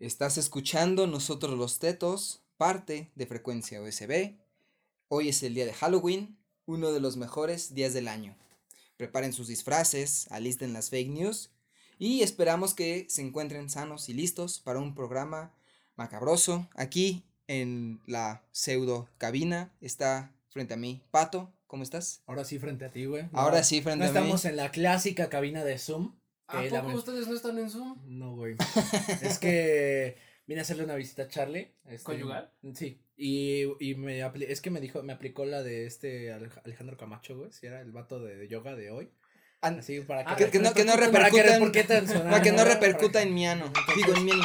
Estás escuchando Nosotros los Tetos, parte de Frecuencia USB. Hoy es el día de Halloween, uno de los mejores días del año. Preparen sus disfraces, alisten las fake news y esperamos que se encuentren sanos y listos para un programa macabroso. Aquí en la pseudo cabina está frente a mí Pato. ¿Cómo estás? Ahora sí frente a ti, güey. Ahora sí frente no a mí. estamos en la clásica cabina de Zoom. ¿A la poco ustedes no están en Zoom? No, güey. es que vine a hacerle una visita a Charlie. este, ¿Conyugal? Sí. Y, y me apli- es que me dijo, me aplicó la de este Alej- Alejandro Camacho, güey. Si era el vato de, de yoga de hoy. Así para que, Ah, que, que no, que no repercuta en- en para que no repercuta en mi ano. Entonces- Digo, en mi ano.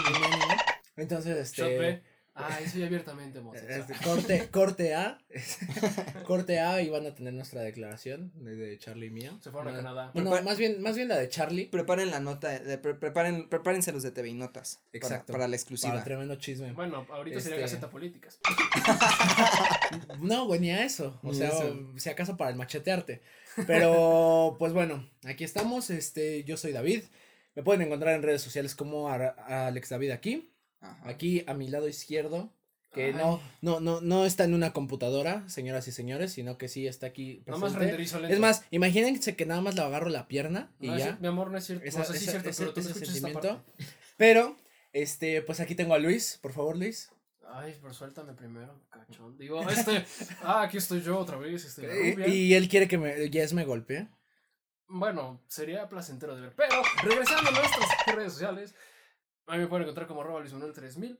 Entonces, este. Ah, eso ya abiertamente, homosexual. este, corte, corte A. corte A y van a tener nuestra declaración de, de Charlie y mía. Se fueron a Canadá. Bueno, más bien, más bien la de Charlie. Preparen la nota, de- pre- preparen, prepárense los de TV y Notas. para- Exacto. Para, la Para exclusiva. tremendo chisme. Bueno, ahorita sería Este- Gaceta Políticas. No, güey, ni a eso. O Ni sea, eso. si acaso para el machetearte. Pero, pues bueno, aquí estamos. Este, yo soy David. Me pueden encontrar en redes sociales como Alex David aquí. Ajá. Aquí a mi lado izquierdo. Que Ay. no, no, no, no está en una computadora, señoras y señores, sino que sí está aquí Nada más presente. renderizo lento. Es más, imagínense que nada más le agarro la pierna y No, ya. mi amor, no es cierto. Esa- no es esa- cierto, ese- pero tú no ese escuchas esta sentimiento. parte. Pero, este, pues aquí tengo a Luis, por favor, Luis. Ay, pero suéltame primero, cachón. Digo, este. Ah, aquí estoy yo otra vez. Este, la Y, rubia. y él quiere que me, Jess me golpee. Bueno, sería placentero de ver. Pero, regresando a nuestras redes sociales, a mí me pueden encontrar como arroba luismanuel3000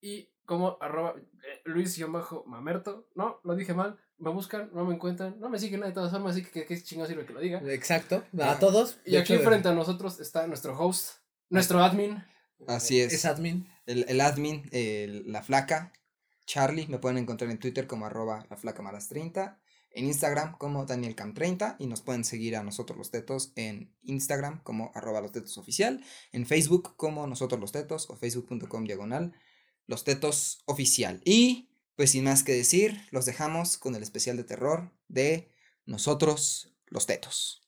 y como arroba eh, luis-mamerto. No, lo dije mal. Me buscan, no me encuentran, no me siguen de todas formas, así que qué chingados sirve que lo diga. Exacto, a Ah, todos. Y aquí frente a nosotros está nuestro host, nuestro admin. Así es. Es admin. El, el admin, el- la flaca, Charlie, me pueden encontrar en Twitter como arroba la flaca malas 30, en Instagram como danielcam30 y nos pueden seguir a nosotros los tetos en Instagram como arroba los tetos oficial, en Facebook como nosotros los tetos o facebook.com diagonal los tetos oficial. Y pues sin más que decir, los dejamos con el especial de terror de nosotros los tetos.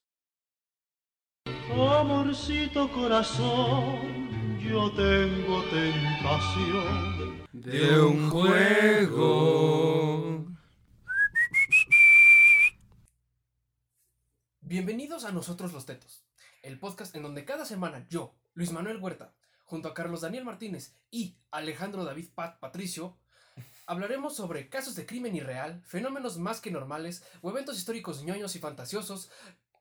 Amorcito corazón, yo tengo tentación. De un juego. Bienvenidos a Nosotros los Tetos, el podcast en donde cada semana yo, Luis Manuel Huerta, junto a Carlos Daniel Martínez y Alejandro David Pat Patricio, hablaremos sobre casos de crimen irreal, fenómenos más que normales o eventos históricos ñoños y fantasiosos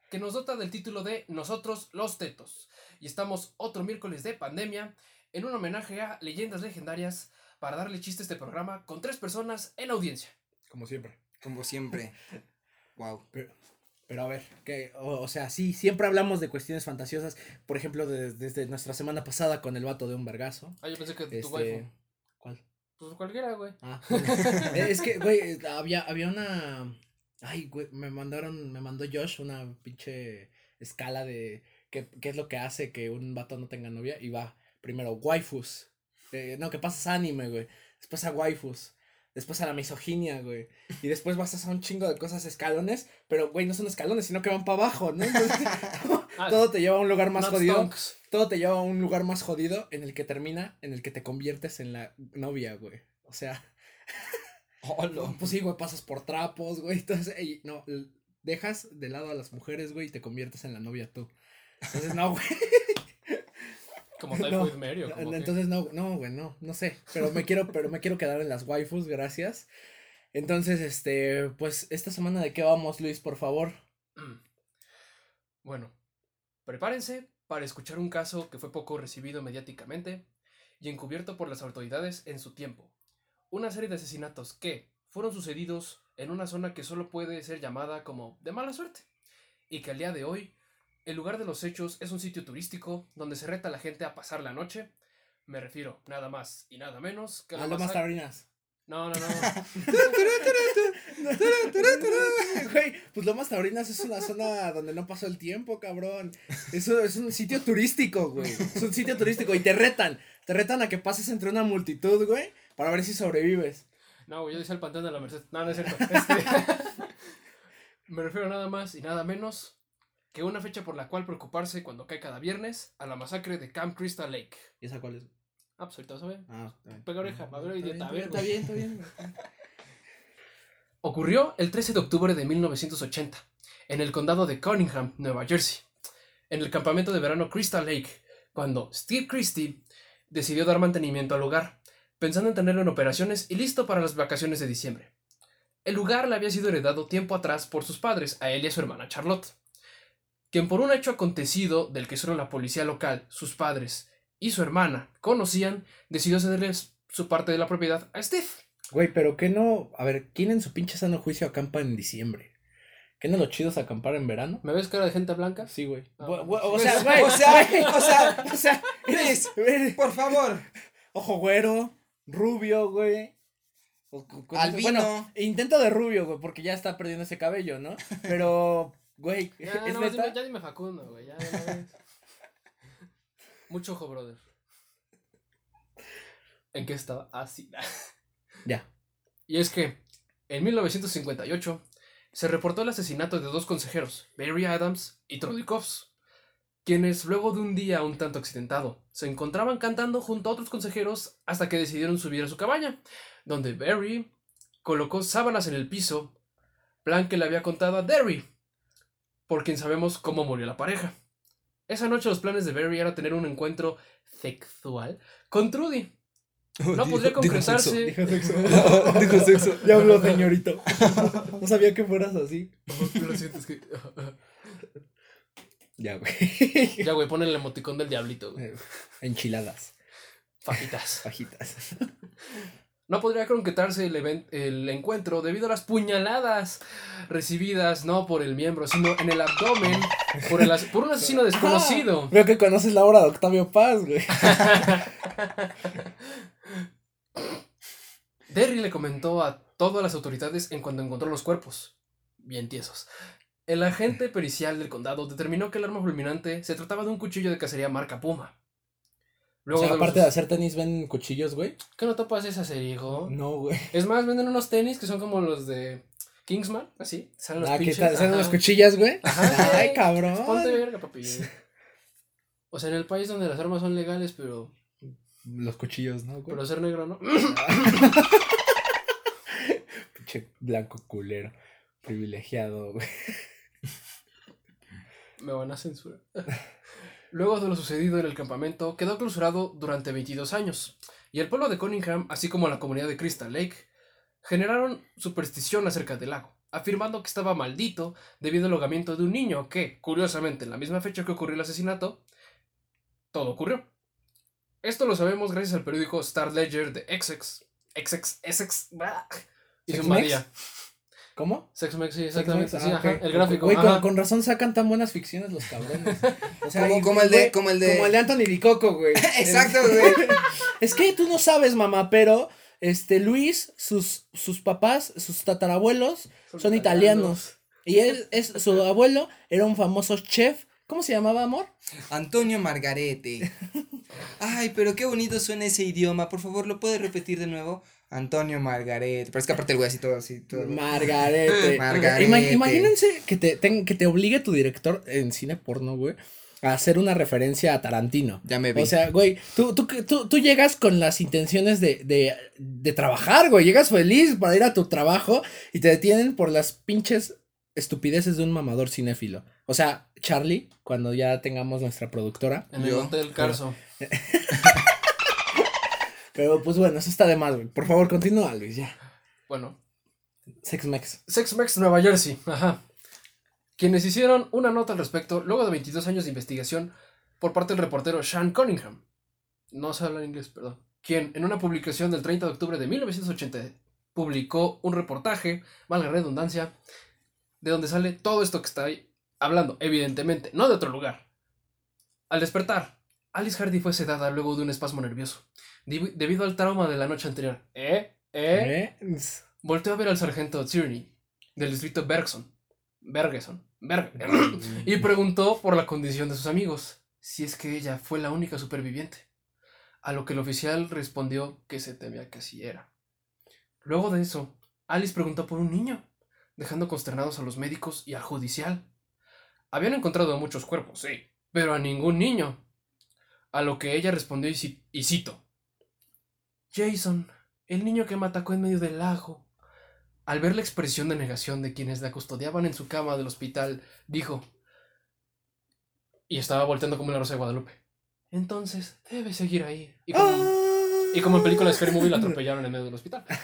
que nos dota del título de Nosotros los Tetos. Y estamos otro miércoles de pandemia en un homenaje a leyendas legendarias para darle chiste a este programa con tres personas en audiencia. Como siempre. Como siempre. Wow. Pero a ver, que, o, o sea, sí, siempre hablamos de cuestiones fantasiosas. Por ejemplo, de- desde nuestra semana pasada con el vato de un vergazo. Ah, yo pensé que tu Este. waifu. ¿Cuál? Pues cualquiera, güey. Ah, es que, güey, había, había una. Ay, güey, me mandaron, me mandó Josh una pinche escala de qué, qué es lo que hace que un vato no tenga novia. Y va, primero, waifus. Eh, no, que pasas anime, güey. Después a waifus. Después a la misoginia, güey. Y después vas a hacer un chingo de cosas escalones. Pero, güey, no son escalones, sino que van para abajo, ¿no? Entonces, Ah, todo te lleva a un lugar más not jodido. stonks. Todo te lleva a un lugar más jodido en el que termina, en el que te conviertes en la novia, güey. O sea. Pues sí, güey, pasas por trapos, güey. Entonces, ey, no, dejas de lado a las mujeres, güey, y te conviertes en la novia tú. Entonces, no, güey. Como No, Typhoid Mary o como que- Entonces, no, no, güey, no, no sé. Pero me quiero, pero me quiero quedar en las waifus, gracias. Entonces, este, pues, esta semana de qué vamos, Luis, por favor. Bueno, prepárense para escuchar un caso que fue poco recibido mediáticamente y encubierto por las autoridades en su tiempo. Una serie de asesinatos que fueron sucedidos en una zona que solo puede ser llamada como de mala suerte y que al día de hoy el lugar de los hechos es un sitio turístico donde se reta a la gente a pasar la noche. Me refiero nada más y nada menos que a la A lo más masacre- taurinas. No, no, no. Güey, pues Lomas Taurinas es una zona donde no pasó el tiempo, cabrón. Eso es un sitio turístico, güey. Es un sitio turístico y te retan. Te retan a que pases entre una multitud, güey, para ver si sobrevives. No, güey, yo decía el Pantón de la Merced. No, no es cierto. Este, me refiero nada más y nada menos que una fecha por la cual preocuparse cuando cae cada viernes a la masacre de Camp Crystal Lake. ¿Y esa cuál es? Ah, pues ahorita vas a ver. Ah. Pega oreja, a ver, idiota, a ver, Está bien, está bien. Ocurrió el 13 de octubre de 1980, en el condado de Cunningham, Nueva Jersey, en el campamento de verano Crystal Lake, cuando Steve Christie decidió dar mantenimiento al lugar, pensando en tenerlo en operaciones y listo para las vacaciones de diciembre. El lugar le había sido heredado tiempo atrás por sus padres, a él y a su hermana Charlotte, quien por un hecho acontecido del que solo la policía local, sus padres y su hermana conocían, decidió cederles su parte de la propiedad a Steve. Güey, pero que no. A ver, ¿quién en su pinche sano juicio acampa en diciembre? ¿Qué no lo chido es acampar en verano? ¿Me ves cara de gente blanca? Sí, güey. Ah, o sea, güey. o sea, güey, o sea, o sea, eres, eres Por favor. ojo güero, rubio, güey. O cu- cu- Albino. Bueno, intento de rubio, güey, porque ya está perdiendo ese cabello, ¿no? Pero, güey, Ya, es no, más neta. dime, ya dime Facundo, güey. Ya. Mucho ojo, brother. ¿En qué estaba? Ah, sí. Ya. Y es que, en 1958, se reportó el asesinato de dos consejeros, Barry Adams y Trudy Coffs, quienes, luego de un día un tanto accidentado, se encontraban cantando junto a otros consejeros hasta que decidieron subir a su cabaña, donde Barry colocó sábanas en el piso, plan que le había contado a Derry, por quien sabemos cómo murió la pareja. Esa noche los planes de Barry era tener un encuentro sexual con Trudy. No podría concretarse. Dijo sexo. Dijo sexo. Ya habló, señorito. No sabía que fueras así. Lo siento, es que- Ya, güey. Ya, güey, pon el emoticón del diablito. güey. Enchiladas, Fajitas. fajitas. No podría concretarse el, el encuentro debido a las puñaladas recibidas no por el miembro, sino en el abdomen por, el as- por un asesino desconocido. Veo que conoces la obra de Octavio Paz, güey. Derry le comentó a todas las autoridades en cuanto encontró los cuerpos. Bien tiesos. El agente pericial del condado determinó que el arma fulminante se trataba de un cuchillo de cacería marca Puma. O sea, los- aparte de hacer tenis, ven cuchillos, güey. ¿Qué no topas esa serie, hijo? No, güey. Es más, venden unos tenis que son como los de Kingsman, así. Salen los Ah, ¿qué pinches. ¿Salen las cuchillas, güey? Ajá, Ay, cabrón. Ponte verga, papi. O sea, en el país donde las armas son legales, pero, Los cuchillos, ¿no, güey? pero ser negro, ¿no? Pinche blanco culero. Privilegiado, güey. Me van a censurar. Luego de lo sucedido en el campamento, quedó clausurado durante 22 años, y el pueblo de Cunningham, así como la comunidad de Crystal Lake, generaron superstición acerca del lago, afirmando que estaba maldito debido al ahogamiento de un niño que, curiosamente, en la misma fecha que ocurrió el asesinato, todo ocurrió. Esto lo sabemos gracias al periódico Star Ledger de Essex. Essex, Essex, y su ¿Sex María. ¿Cómo? Sex Mex, sí, exactamente. Ah, sí, ajá, ok. el gráfico. Güey, con, con razón sacan tan buenas ficciones los cabrones. O sea, Como, y, como el de, como el de. Como el de Anthony Bicoco, güey. Exacto, güey. Es que tú no sabes, mamá, pero este Luis, sus, sus papás, sus tatarabuelos son italianos. Y él es su abuelo era un famoso chef. ¿Cómo se llamaba, amor? Antonio Margarete. Ay, pero qué bonito suena ese idioma. Por favor, ¿lo puedes repetir de nuevo? Antonio Margarete. Pero es que aparte el güey así todo así. Todo. Margarete. Margarete. Ima- imagínense que te, que te obligue tu director en cine porno, güey, a hacer una referencia a Tarantino. Ya me vi. O sea, güey, tú, tú, tú, tú llegas con las intenciones de, de, de trabajar, güey. Llegas feliz para ir a tu trabajo y te detienen por las pinches estupideces de un mamador cinéfilo. O sea, Charlie, cuando ya tengamos nuestra productora. En el Hotel Carso. Pero pues bueno, eso está de más, güey. Por favor, continúa, Luis, ya. Bueno, Sex Mex. Sex Mex Nueva Jersey. Ajá. Quienes hicieron una nota al respecto luego de 22 años de investigación por parte del reportero Sean Cunningham. No se habla en inglés, perdón. Quien en una publicación del 30 de octubre de 1980 publicó un reportaje, valga la redundancia, de donde sale todo esto que está ahí hablando, evidentemente, no de otro lugar. Al despertar, Alice Hardy fue sedada luego de un espasmo nervioso, debido al trauma de la noche anterior. ¿Eh? ¿Eh? ¿Eh? Volteó a ver al sargento Tierney, del distrito Bergson, Bergeson, Berg, y preguntó por la condición de sus amigos, si es que ella fue la única superviviente. A lo que el oficial respondió que se temía que así era. Luego de eso, Alice preguntó por un niño, dejando consternados a los médicos y al judicial. Habían encontrado muchos cuerpos, sí, pero a ningún niño. A lo que ella respondió y, y cito, Jason, el niño que me atacó en medio del lago. Al ver la expresión de negación de quienes la custodiaban en su cama del hospital, dijo. Y estaba volteando como la rosa de Guadalupe. Entonces, debe seguir ahí. Y como, y como en película de Scary Movie la atropellaron en medio del hospital.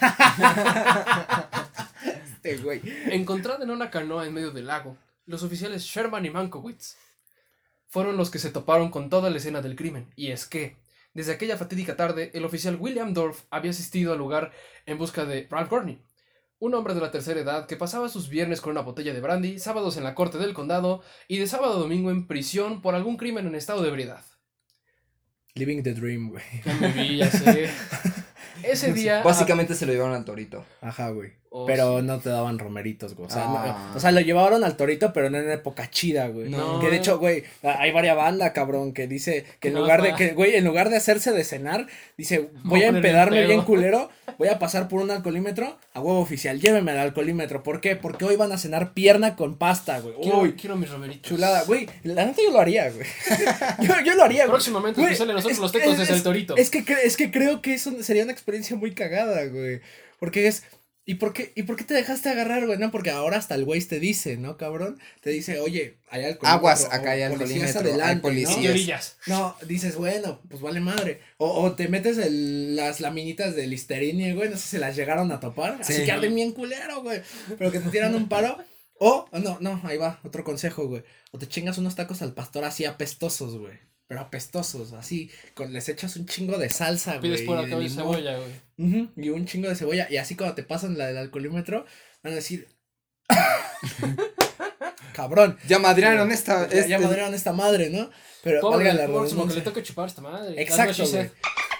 Este güey. Encontrada en una canoa en medio del lago, los oficiales Sherman y Mankowitz fueron los que se toparon con toda la escena del crimen. Y es que, desde aquella fatídica tarde, el oficial William Dorff había asistido al lugar en busca de Ralph Gurney, un hombre de la tercera edad que pasaba sus viernes con una botella de brandy, sábados en la corte del condado y de sábado a domingo en prisión por algún crimen en estado de ebriedad. Living the dream, güey. Ese día. Básicamente se lo llevaron al torito. Ajá, güey. Oh, pero sí. no te daban romeritos, güey. O sea, no- Ah. o sea, lo llevaron al torito, pero no en época chida, güey. No. Que de hecho, güey, hay varias bandas, cabrón, que dice que en No, lugar de que, güey, en lugar de hacerse de cenar, dice, voy a empedarme el bien culero, voy a pasar por un alcoholímetro, a huevo oficial, lléveme al alcoholímetro. ¿Por qué? Porque hoy van a cenar pierna con pasta, güey. Quiero, Uy, quiero mis romeritos. chulada, güey. La neta yo lo haría, güey. yo, yo lo haría, güey. Próximamente Güey, de nosotros es- los tecos es- desde el es- torito. Es que, es que creo que eso sería una experiencia muy cagada, güey. Porque es. ¿Y por qué, ¿y por qué te dejaste agarrar, güey? No, porque ahora hasta el güey te dice, ¿no, cabrón? Te dice, oye, hay alcohol. Aguas, acá hay alcoholímetro, hay Y policías. orillas. ¿no? No, dices, bueno, pues vale madre. O, o te metes el- las laminitas de Listerine, güey, no sé si se las llegaron a topar. Así Sí. que arden bien culero, güey. Pero que te tiran un paro. O, no, no, ahí va, otro consejo, güey. O te chingas unos tacos al pastor así apestosos, güey. Pero apestosos, así, con, les echas un chingo de salsa, güey. Pides por y acá de limón. cebolla, güey. Ujú, y un chingo de cebolla. Y así cuando te pasan la del alcoholímetro, van a decir. Cabrón. Ya madrearon esta. Ya, ya este- madrearon esta madre, ¿no? Pero Pobre, valga la que redundancia. le toque chupar a esta madre. Exacto, güey.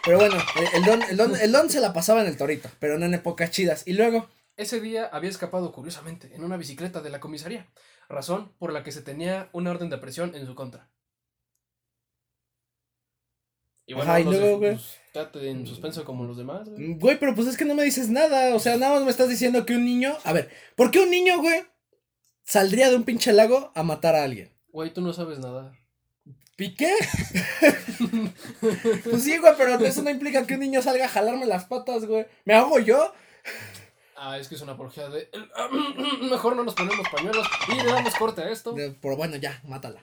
Pero bueno, el don, el, don, el don se la pasaba en el torito, pero no en épocas chidas. Y luego, Ese día había escapado curiosamente en una bicicleta de la comisaría, razón por la que se tenía una orden de presión en su contra. Y Ajá, y luego, güey. pues, en suspenso como los demás, güey. mm, güey, pero pues es que no me dices nada. O sea, nada más me estás diciendo que un niño. A ver, ¿por qué un niño, güey, saldría de un pinche lago a matar a alguien? Güey, tú no sabes nadar. ¿Y qué? pues sí, güey, pero eso no implica que un niño salga a jalarme las patas, güey. ¿Me hago yo? Ah, es que es una apología de... Mejor no nos ponemos pañuelos y le damos corte a esto. Pero bueno, ya, mátala.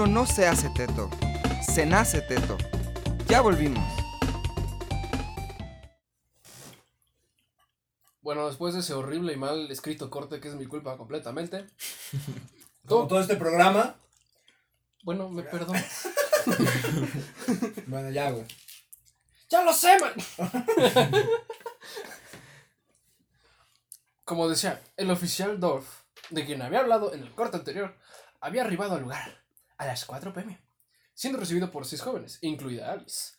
Uno no se hace teto, se nace teto. Ya volvimos. Bueno, después de ese horrible y mal escrito corte que es mi culpa completamente. Como todo este programa. Bueno, me perdono. Bueno, ya, güey. ¡Ya lo sé, man! Como decía, el oficial Dorf, de quien había hablado en el corte anterior, había arribado al lugar a las 4 pm, siendo recibido por seis jóvenes, incluida Alice,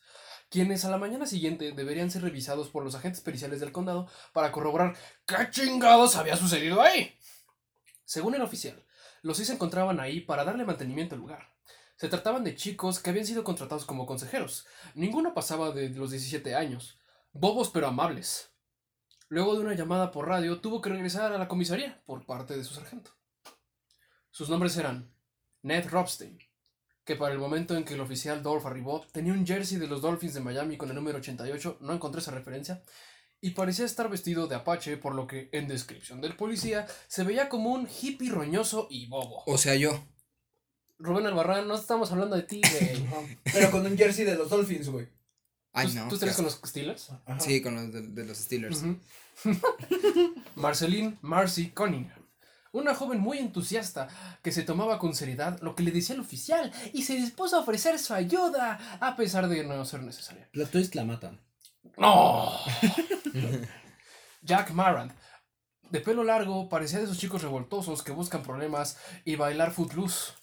quienes a la mañana siguiente deberían ser revisados por los agentes periciales del condado para corroborar qué chingados había sucedido ahí. Según el oficial, los seis se encontraban ahí para darle mantenimiento al lugar. Se trataban de chicos que habían sido contratados como consejeros. Ninguno pasaba de los 17 años. Bobos pero amables. Luego de una llamada por radio, tuvo que regresar a la comisaría por parte de su sargento. Sus nombres eran Ned Robstein, que para el momento en que el oficial Dolph arribó tenía un jersey de los Dolphins de Miami con el número 88, no encontré esa referencia, y parecía estar vestido de apache, por lo que en descripción del policía se veía como un hippie roñoso y bobo. O sea, yo. Rubén Albarrán, no estamos hablando de ti, güey. Pero con un jersey de los Dolphins, güey. Ay, ¿Tú, no. ¿Tú estarías con los Steelers? Ajá. Sí, con los de, de los Steelers. Marceline Marcy Cunningham. Una joven muy entusiasta que se tomaba con seriedad lo que le decía el oficial y se dispuso a ofrecer su ayuda a pesar de no ser necesaria. La twist la matan. ¡No! Jack Marant. De pelo largo, parecía de esos chicos revoltosos que buscan problemas y bailar footloose.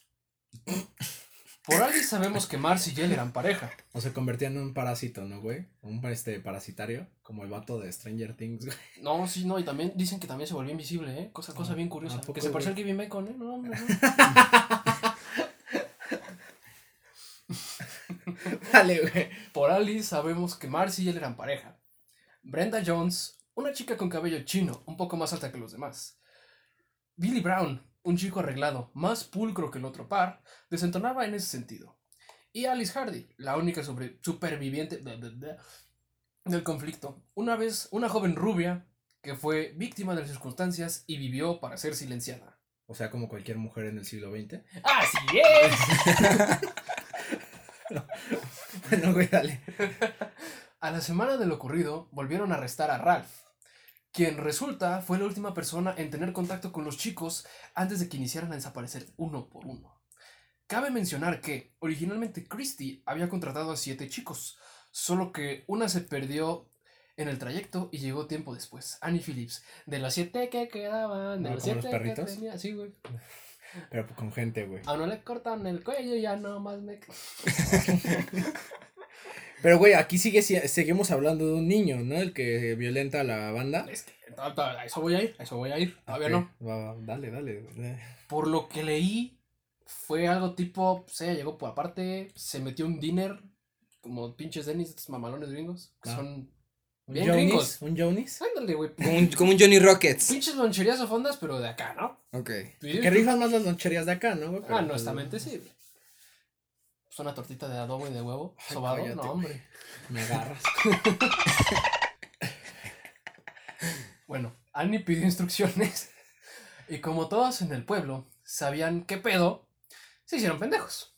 Por alguien sabemos que Marcy y él eran pareja. O se convertía en un parásito, ¿no, güey? Un este parasitario, como el vato de Stranger Things, güey. No, sí, no, y también dicen que también se volvió invisible, ¿eh? Cosa, cosa bien curiosa. ¿a poco, Que se parecía al? Kevin Bacon, ¿eh? No, no, no. Dale, güey. Por Alice sabemos que Marcy y él eran pareja. Brenda Jones, una chica con cabello chino, un poco más alta que los demás. Billy Brown, un chico arreglado, más pulcro que el otro par, desentonaba en ese sentido. Y Alice Hardy, la única sobre- superviviente del conflicto. Una vez, una joven rubia que fue víctima de las circunstancias y vivió para ser silenciada. O sea, como cualquier mujer en el siglo XX. ¡Así es! Bueno, güey, dale. A la semana de lo ocurrido, volvieron a arrestar a Ralph, quien resulta fue la última persona en tener contacto con los chicos antes de que iniciaran a desaparecer uno por uno. Cabe mencionar que originalmente Christie había contratado a siete chicos, solo que una se perdió en el trayecto y llegó tiempo después. Annie Phillips, de las siete que quedaban, de Ah, los ¿como los siete que tenía, sí, güey. Pero con gente, güey. A uno le cortan el cuello ya no más me... Pero, güey, aquí sigue, si- seguimos hablando de un niño, ¿no? El que violenta a la banda. Es que, a eso voy a ir, a eso voy a ir, todavía Ok, no. va, va, dale, dale. dale. Por lo que leí, fue algo tipo, ella llegó por aparte, se metió un dinner, como pinches Dennis, estos mamalones gringos, que Ah. son ¿Un bien Jonis? gringos. ¿Un Jonis? Ándale, güey. Como un, como un Johnny Rockets. Pinches loncherías o fondas, pero de acá, ¿no? Ok. Que rifan más las loncherías de acá, ¿no? Pero, Ah, honestamente sí. Pues una tortita de adobo y de huevo, sobado, no, hombre. Me agarras. Bueno, Annie pidió instrucciones y como todos en el pueblo sabían qué pedo, se hicieron pendejos.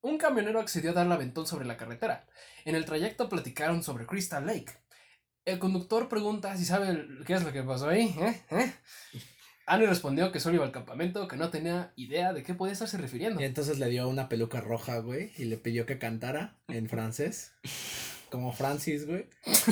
un camionero accedió a darle aventón sobre la carretera. En el trayecto platicaron sobre Crystal Lake. El conductor pregunta si sabe qué es lo que pasó ahí. ¿eh? ¿eh? Annie respondió que solo iba al campamento, que no tenía idea de qué podía estarse refiriendo. Y entonces le dio una peluca roja, güey, y le pidió que cantara en francés. Como Francis, güey.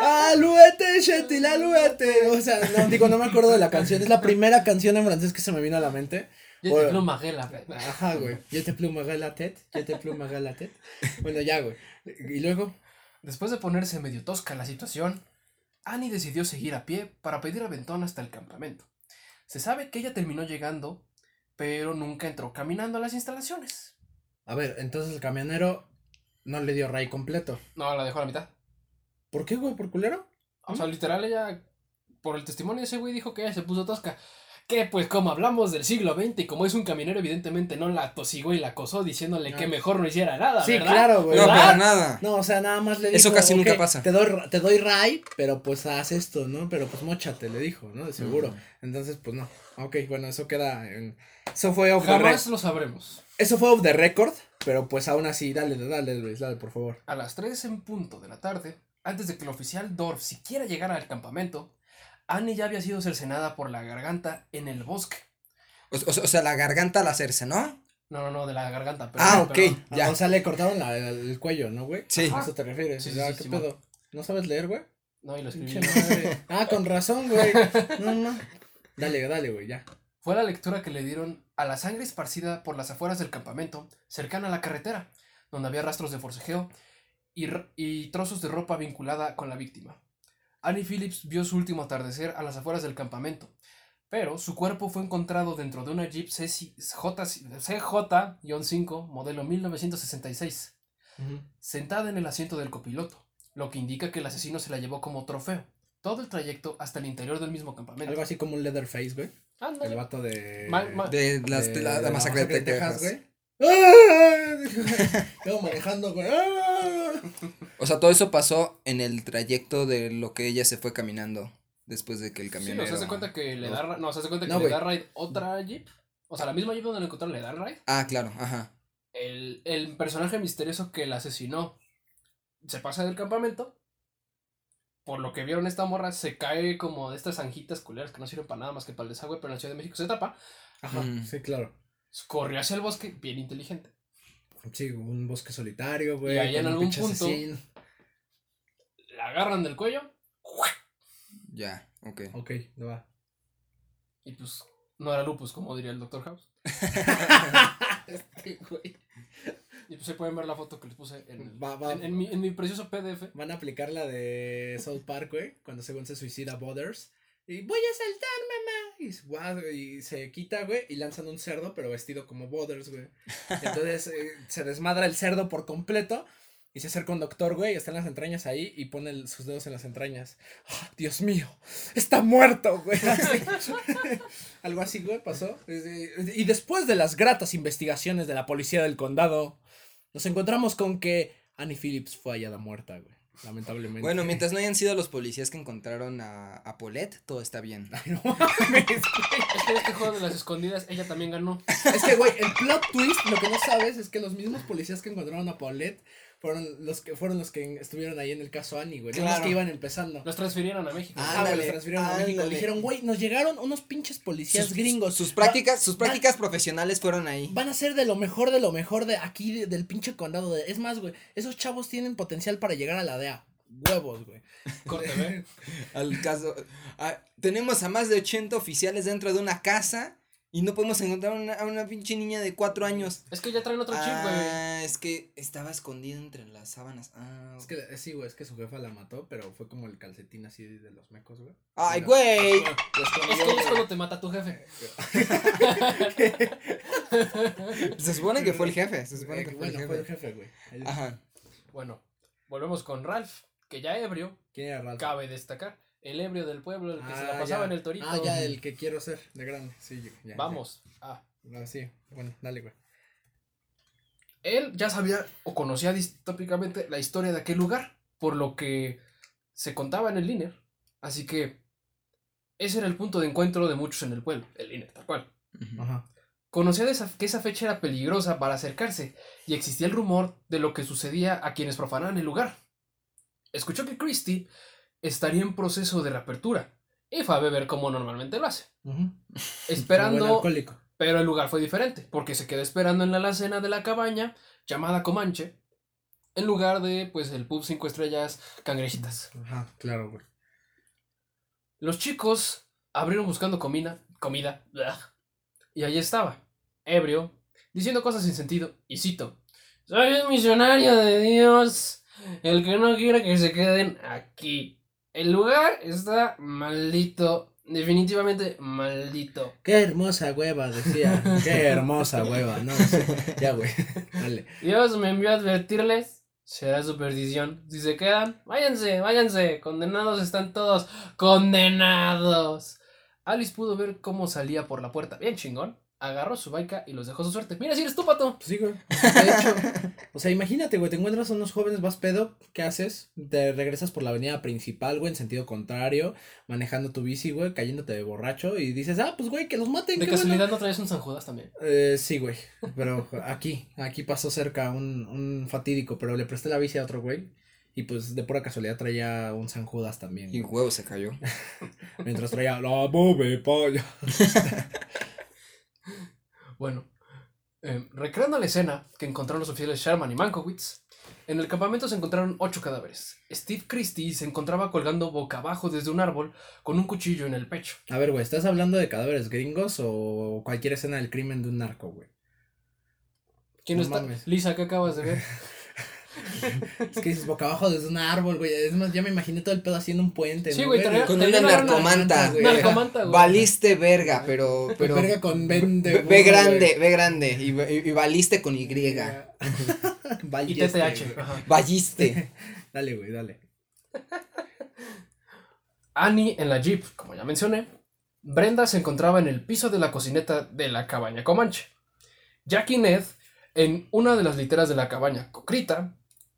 Aluete, gentil, aluete. O sea, no, digo, no me acuerdo de la canción. Es la primera canción en francés que se me vino a la mente. Yo te plumagué la fe. Ajá, güey. Yo te plumagué la tête, yo te plumagué la tête. Bueno, ya, güey. Y luego, Después de ponerse medio tosca la situación, Annie decidió seguir a pie para pedir aventón hasta el campamento. Se sabe que ella terminó llegando, pero nunca entró caminando a las instalaciones. a ver, entonces el camionero no le dio ray completo. No, la dejó a la mitad. ¿Por qué, güey? ¿Por culero? O sea, literal, ella, por el testimonio de ese güey, dijo que ella se puso tosca. Que pues como hablamos del siglo XX y como es un caminero, evidentemente no la tosigó y la acosó diciéndole No. que mejor no hiciera nada, Sí, ¿verdad? claro, güey. No, ¿Verdad? para nada. No, o sea, nada más le dijo. Eso casi nunca "Ok, pasa". Te doy, te doy ray, pero pues haz esto, ¿no? Pero pues mochate, le dijo, ¿no? De seguro. Entonces, pues no. Ok, bueno, eso queda en. Eso fue off the Jamás record. lo sabremos. Eso fue off the record, pero pues aún así, dale, dale, Luis, dale, por favor. A las 3 en punto de la tarde, antes de que el oficial Dorf siquiera llegara al campamento, Annie ya había sido cercenada por la garganta en el bosque. O, o- o sea, la garganta al hacerse, ¿no? No, no, no, de la garganta. Ah, perdón, ok. Ya. Ah, O sea, le cortaron la- el, el cuello, ¿no, güey? Sí. ¿A eso te refieres? Sí, O sí, sea, sí, ¿qué Simón. pedo? ¿No sabes leer, güey? No, y lo escribí. Ah, con razón, güey. No, no. Dale, dale, güey, ya. Fue la lectura que le dieron a la sangre esparcida por las afueras del campamento, cercana a la carretera, donde había rastros de forcejeo y, y trozos de ropa vinculada con la víctima. Annie Phillips vio su último atardecer a las afueras del campamento, pero su cuerpo fue encontrado dentro de una Jeep CJ-5 modelo 1966, sentada en el asiento del copiloto, lo que indica que el asesino se la llevó como trofeo, todo el trayecto hasta el interior del mismo campamento. Algo así como un Leatherface, güey. El vato de. Ma- ma- De, las, de la, la masacre de Texas. güey. ¡Ah! Manejando, güey. ¡Ah! O sea, todo eso pasó en el trayecto de lo que ella se fue caminando después de que el Sí, camionero. no se hace cuenta que le da no, se hace cuenta que No, le güey. da raid otra Jeep. O sea, la misma Jeep donde lo encontraron le da raid. Ah, claro, ajá. El, el personaje misterioso que la asesinó se pasa del campamento. Por lo que vieron esta morra, se cae como de estas zanjitas culeras que no sirven para nada más que para el desagüe, pero en la Ciudad de México se tapa. Ajá, Mm. sí, claro. Corrió hacia el bosque, bien inteligente. Sí, un bosque solitario, güey. Y ahí en un algún pinche punto- asesino. La agarran del cuello Ya, ok. Ok, no va. y pues no era lupus, como diría el Dr. House. Este güey. Y pues se pueden ver la foto que les puse en, el- Va- va- en- en mi, en mi precioso PDF. Van a aplicar la de South Park, güey, cuando según se suicida Butters. Y voy a saltar, mamá. Y, y se quita, güey, y lanzan un cerdo, pero vestido como Butters, güey. Entonces eh, se desmadra el cerdo por completo. Y se acerca un doctor, güey, está en las entrañas ahí y pone sus dedos en las entrañas. ¡Ah, Dios mío, está muerto, güey. Algo así, güey, pasó. Eh, Y después de las gratas investigaciones de la policía del condado, nos encontramos con que Annie Phillips fue hallada muerta, güey. Lamentablemente. Bueno, mientras no hayan sido los policías que encontraron a, a Paulette, todo está bien. Ay, no mames, güey. Es que en este juego de las escondidas ella también ganó. Es que, güey, el plot twist, lo que no sabes es que los mismos policías que encontraron a Paulette fueron los que fueron los que estuvieron ahí en el caso Annie, güey. Los que iban empezando. Los transfirieron a México. Ah, güey, los Ándale, transfirieron a México. ándale. Dijeron, güey, nos llegaron unos pinches policías Sus- gringos. Sus Va- prácticas, sus prácticas profesionales fueron ahí. Van a ser de lo mejor de lo mejor de aquí de- del pinche condado. De, es más, güey, esos chavos tienen potencial para llegar a la DEA. Huevos, güey. Corte, ¿ve? Al caso. ah, tenemos a más de 80 oficiales dentro de una casa y no podemos encontrar una, a una pinche niña de 4 años. Es que ya traen otro chip, güey. Ah, es que estaba escondida entre las sábanas. Ah, Es que eh, sí, güey, es que su jefa la mató, pero fue como el calcetín así de los mecos, güey. Ay, güey. Escondió, Es que es cuando te mata tu jefe. Se supone que fue el jefe. Se supone Eh, que fue el bueno, fue el jefe. güey. Ajá. Bueno, volvemos con Ralph, que ya ebrio, ¿Quién era Ralph? cabe destacar. El ebrio del pueblo, el que se la Ah, pasaba ya. en el torito. Ah, ya, el que quiero ser, de grande. Sí, ya, ya. Vamos. Ah. Ah, sí, bueno, dale, güey. Él ya sabía o conocía distópicamente la historia de aquel lugar, por lo que se contaba en el Liner. Así que ese era el punto de encuentro de muchos en el pueblo, el Liner, tal cual. Ajá. conocía de esa- que esa fecha era peligrosa para acercarse y existía el rumor de lo que sucedía a quienes profanaban el lugar. Escuchó que Christie estaría en proceso de reapertura y fue a beber como normalmente lo hace, esperando, pero el lugar fue diferente, porque se quedó esperando en la alacena de la cabaña llamada Comanche, en lugar de, pues, el pub 5 estrellas cangrejitas. Ajá, claro, güey. Los chicos abrieron buscando comida, comida, y allí estaba, ebrio, diciendo cosas sin sentido, y cito, soy un misionario de Dios, el que no quiere que se queden aquí. El lugar está maldito, definitivamente maldito. Qué hermosa hueva, decía. Qué hermosa hueva, no sé. Ya, güey. Dale. Dios me envió a advertirles, será su perdición. Si se quedan, váyanse, váyanse, condenados están todos, condenados. Alice pudo ver cómo salía por la puerta, bien chingón. Agarró su baica y los dejó su suerte. Mira, si eres tú, pato. Pues sí, güey. De hecho, o sea, imagínate, güey, te encuentras a unos jóvenes, vas pedo, ¿qué haces? Te regresas por la avenida principal, güey, en sentido contrario, manejando tu bici, güey, cayéndote de borracho y dices, ah, pues, güey, que los maten. De qué bueno". casualidad no traes un San Judas también. Eh, sí, güey, pero aquí, aquí pasó cerca un, un fatídico, pero le presté la bici a otro güey. Y pues de pura casualidad traía un San Judas también. Y güey. huevo se cayó. Mientras traía la bobe polla. Bueno, eh, recreando la escena que encontraron los oficiales Sherman y Mankowitz, en el campamento se encontraron ocho cadáveres. Steve Christie se encontraba colgando boca abajo desde un árbol con un cuchillo en el pecho. A ver, güey, ¿estás hablando de cadáveres gringos o cualquier escena del crimen de un narco, güey? ¿Quién No está? mames. Lisa, ¿qué acabas de ver? Es que dices boca abajo desde un árbol, güey. Es más, ya me imaginé todo el pedo haciendo un puente. Sí, ¿no, güey, traía- Con traía una una narcomanta. güey. Narcomanta, güey. Valiste verga, pero. Pero, pero verga con Ben de ve, burro, ve grande, güey. ve grande. Y, y- y valiste con Y. Y Balleste, TTH. güey. ajá. Dale, güey, dale. Annie en la Jeep, como ya mencioné. Brenda se encontraba en el piso de la cocineta de la cabaña Comanche. Jack y Ned en una de las literas de la cabaña Cocrita,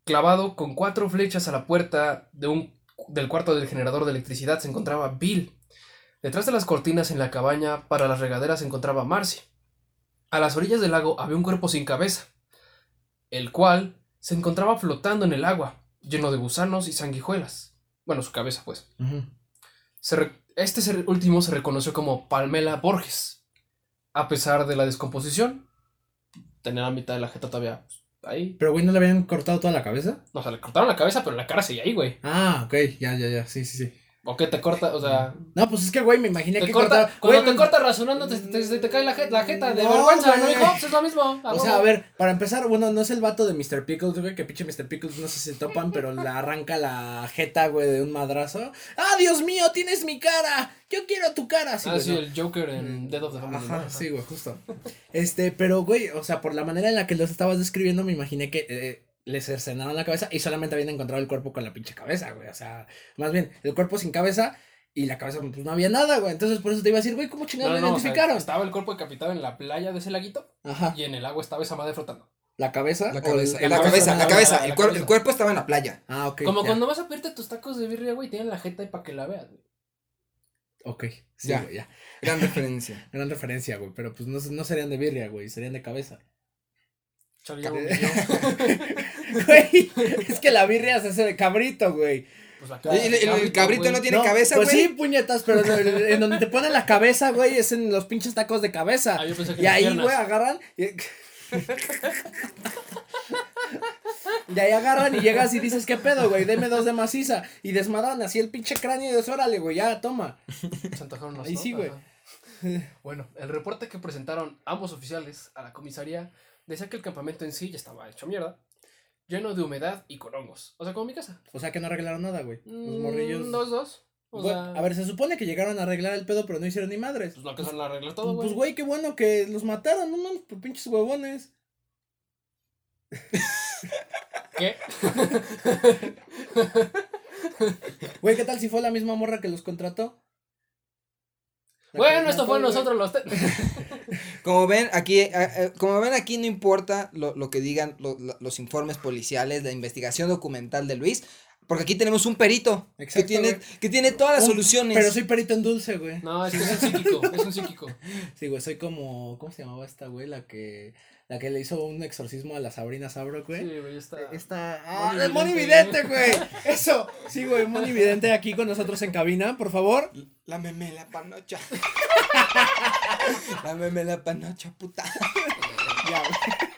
clavado con cuatro flechas a la puerta de un, del cuarto del generador de electricidad, se encontraba Bill. Detrás de las cortinas en la cabaña para las regaderas se encontraba Marcy. A las orillas del lago había un cuerpo sin cabeza, el cual se encontraba flotando en el agua, lleno de gusanos y sanguijuelas. Bueno, su cabeza, pues. Ujú. Se re- este ser- último se reconoció como Palmela Borges. A pesar de la descomposición, tenía la mitad de la jeta todavía pues, ahí. Pero, güey, ¿no le habían cortado toda la cabeza? No, o sea, le cortaron la cabeza, pero la cara seguía ahí, güey. Ah, ok, ya, ya, ya, sí, sí, sí. ¿O qué te corta? O sea, No, pues es que, güey, me imaginé te que corta, cortaba- cuando güey, te corta razonando, te, te- te- te cae la, je- la jeta de No, vergüenza, ¿no, güey. hijo? Pues es lo mismo. O sea, a ver, para empezar, bueno, no es el vato de Mr. Pickles, güey, que pinche Mr. Pickles, no sé si se topan, pero le arranca la jeta, güey, de un madrazo. ¡Ah, Dios mío, tienes mi cara! ¡Yo quiero tu cara! Sí, ah, güey, sí, ¿no? el Joker en Dead of the Family. ¿no? Sí, güey, justo. Este, pero, güey, o sea, por la manera en la que los estabas describiendo, me imaginé que eh, les cercenaron la cabeza y solamente habían encontrado el cuerpo con la pinche cabeza, güey. O sea, más bien, el cuerpo sin cabeza y la cabeza, pues no había nada, güey. Entonces, por eso te iba a decir, güey, ¿cómo chingados no, lo no, o sea, identificaron? estaba el cuerpo decapitado en la playa de ese laguito Ajá, y en el agua estaba esa madre flotando. la cabeza. La cabeza, el- la cabeza, la la cabeza. El, la cuer- cabeza. el cuerpo estaba en la playa. Ah, ok. Como ya. cuando vas a pedirte tus tacos de birria, güey, tienen la jeta ahí para que la veas, güey. Ok, sí, Ya. güey, ya. Gran referencia. Gran referencia, güey, pero pues no, no serían de birria, güey, serían de cabeza. Chale, ya me humilló. Güey, es que la birria se hace de cabrito, güey. Pues el, el- el cabrito güey. no tiene cabeza, Pues güey. sí, puñetas, pero en, en donde te ponen la cabeza, güey, es en los pinches tacos de cabeza. Ah, yo pensé que Y ahí, piernas. güey, agarran. Y... y ahí agarran y llegas y dices, ¿qué pedo, güey? Deme dos de maciza. Y desmadran así el pinche cráneo y dices, órale, güey, ya, toma. Se antojaron unos, Ahí sí, güey. Bueno, el reporte que presentaron ambos oficiales a la comisaría decía que el campamento en sí ya estaba hecho mierda, lleno de humedad y con hongos. O sea, como mi casa. O sea que no arreglaron nada, güey. Los Mm, morrillos. Dos, dos. O Bueno, sea, a ver, se supone que llegaron a arreglar el pedo, pero no hicieron ni madres. pues lo que son arreglar todo, güey. Pues, güey, qué bueno que los mataron, no mames, por pinches huevones. ¿Qué? Güey, ¿qué tal si fue la misma morra que los contrató? Que bueno, esto fue nosotros los... Como ven, aquí, eh, eh, como ven, aquí no importa lo, lo que digan lo- lo- los informes policiales, la investigación documental de Luis. Porque aquí tenemos un perito que Exacto, tiene, güey. que tiene todas las Un- soluciones. Pero soy perito en dulce, güey. No, es que es un psíquico, es un psíquico. Sí, güey, soy como, ¿cómo se llamaba esta, güey? La que, la que le hizo un exorcismo a la Sabrina Sabro, güey. Sí, güey, está. Esta, Moni ah, el Moni Vidente. Vidente, güey. Eso. Sí, güey, Moni Vidente aquí con nosotros en cabina, por favor. La meme la panocha. la meme la panocha, puta. Ya, güey.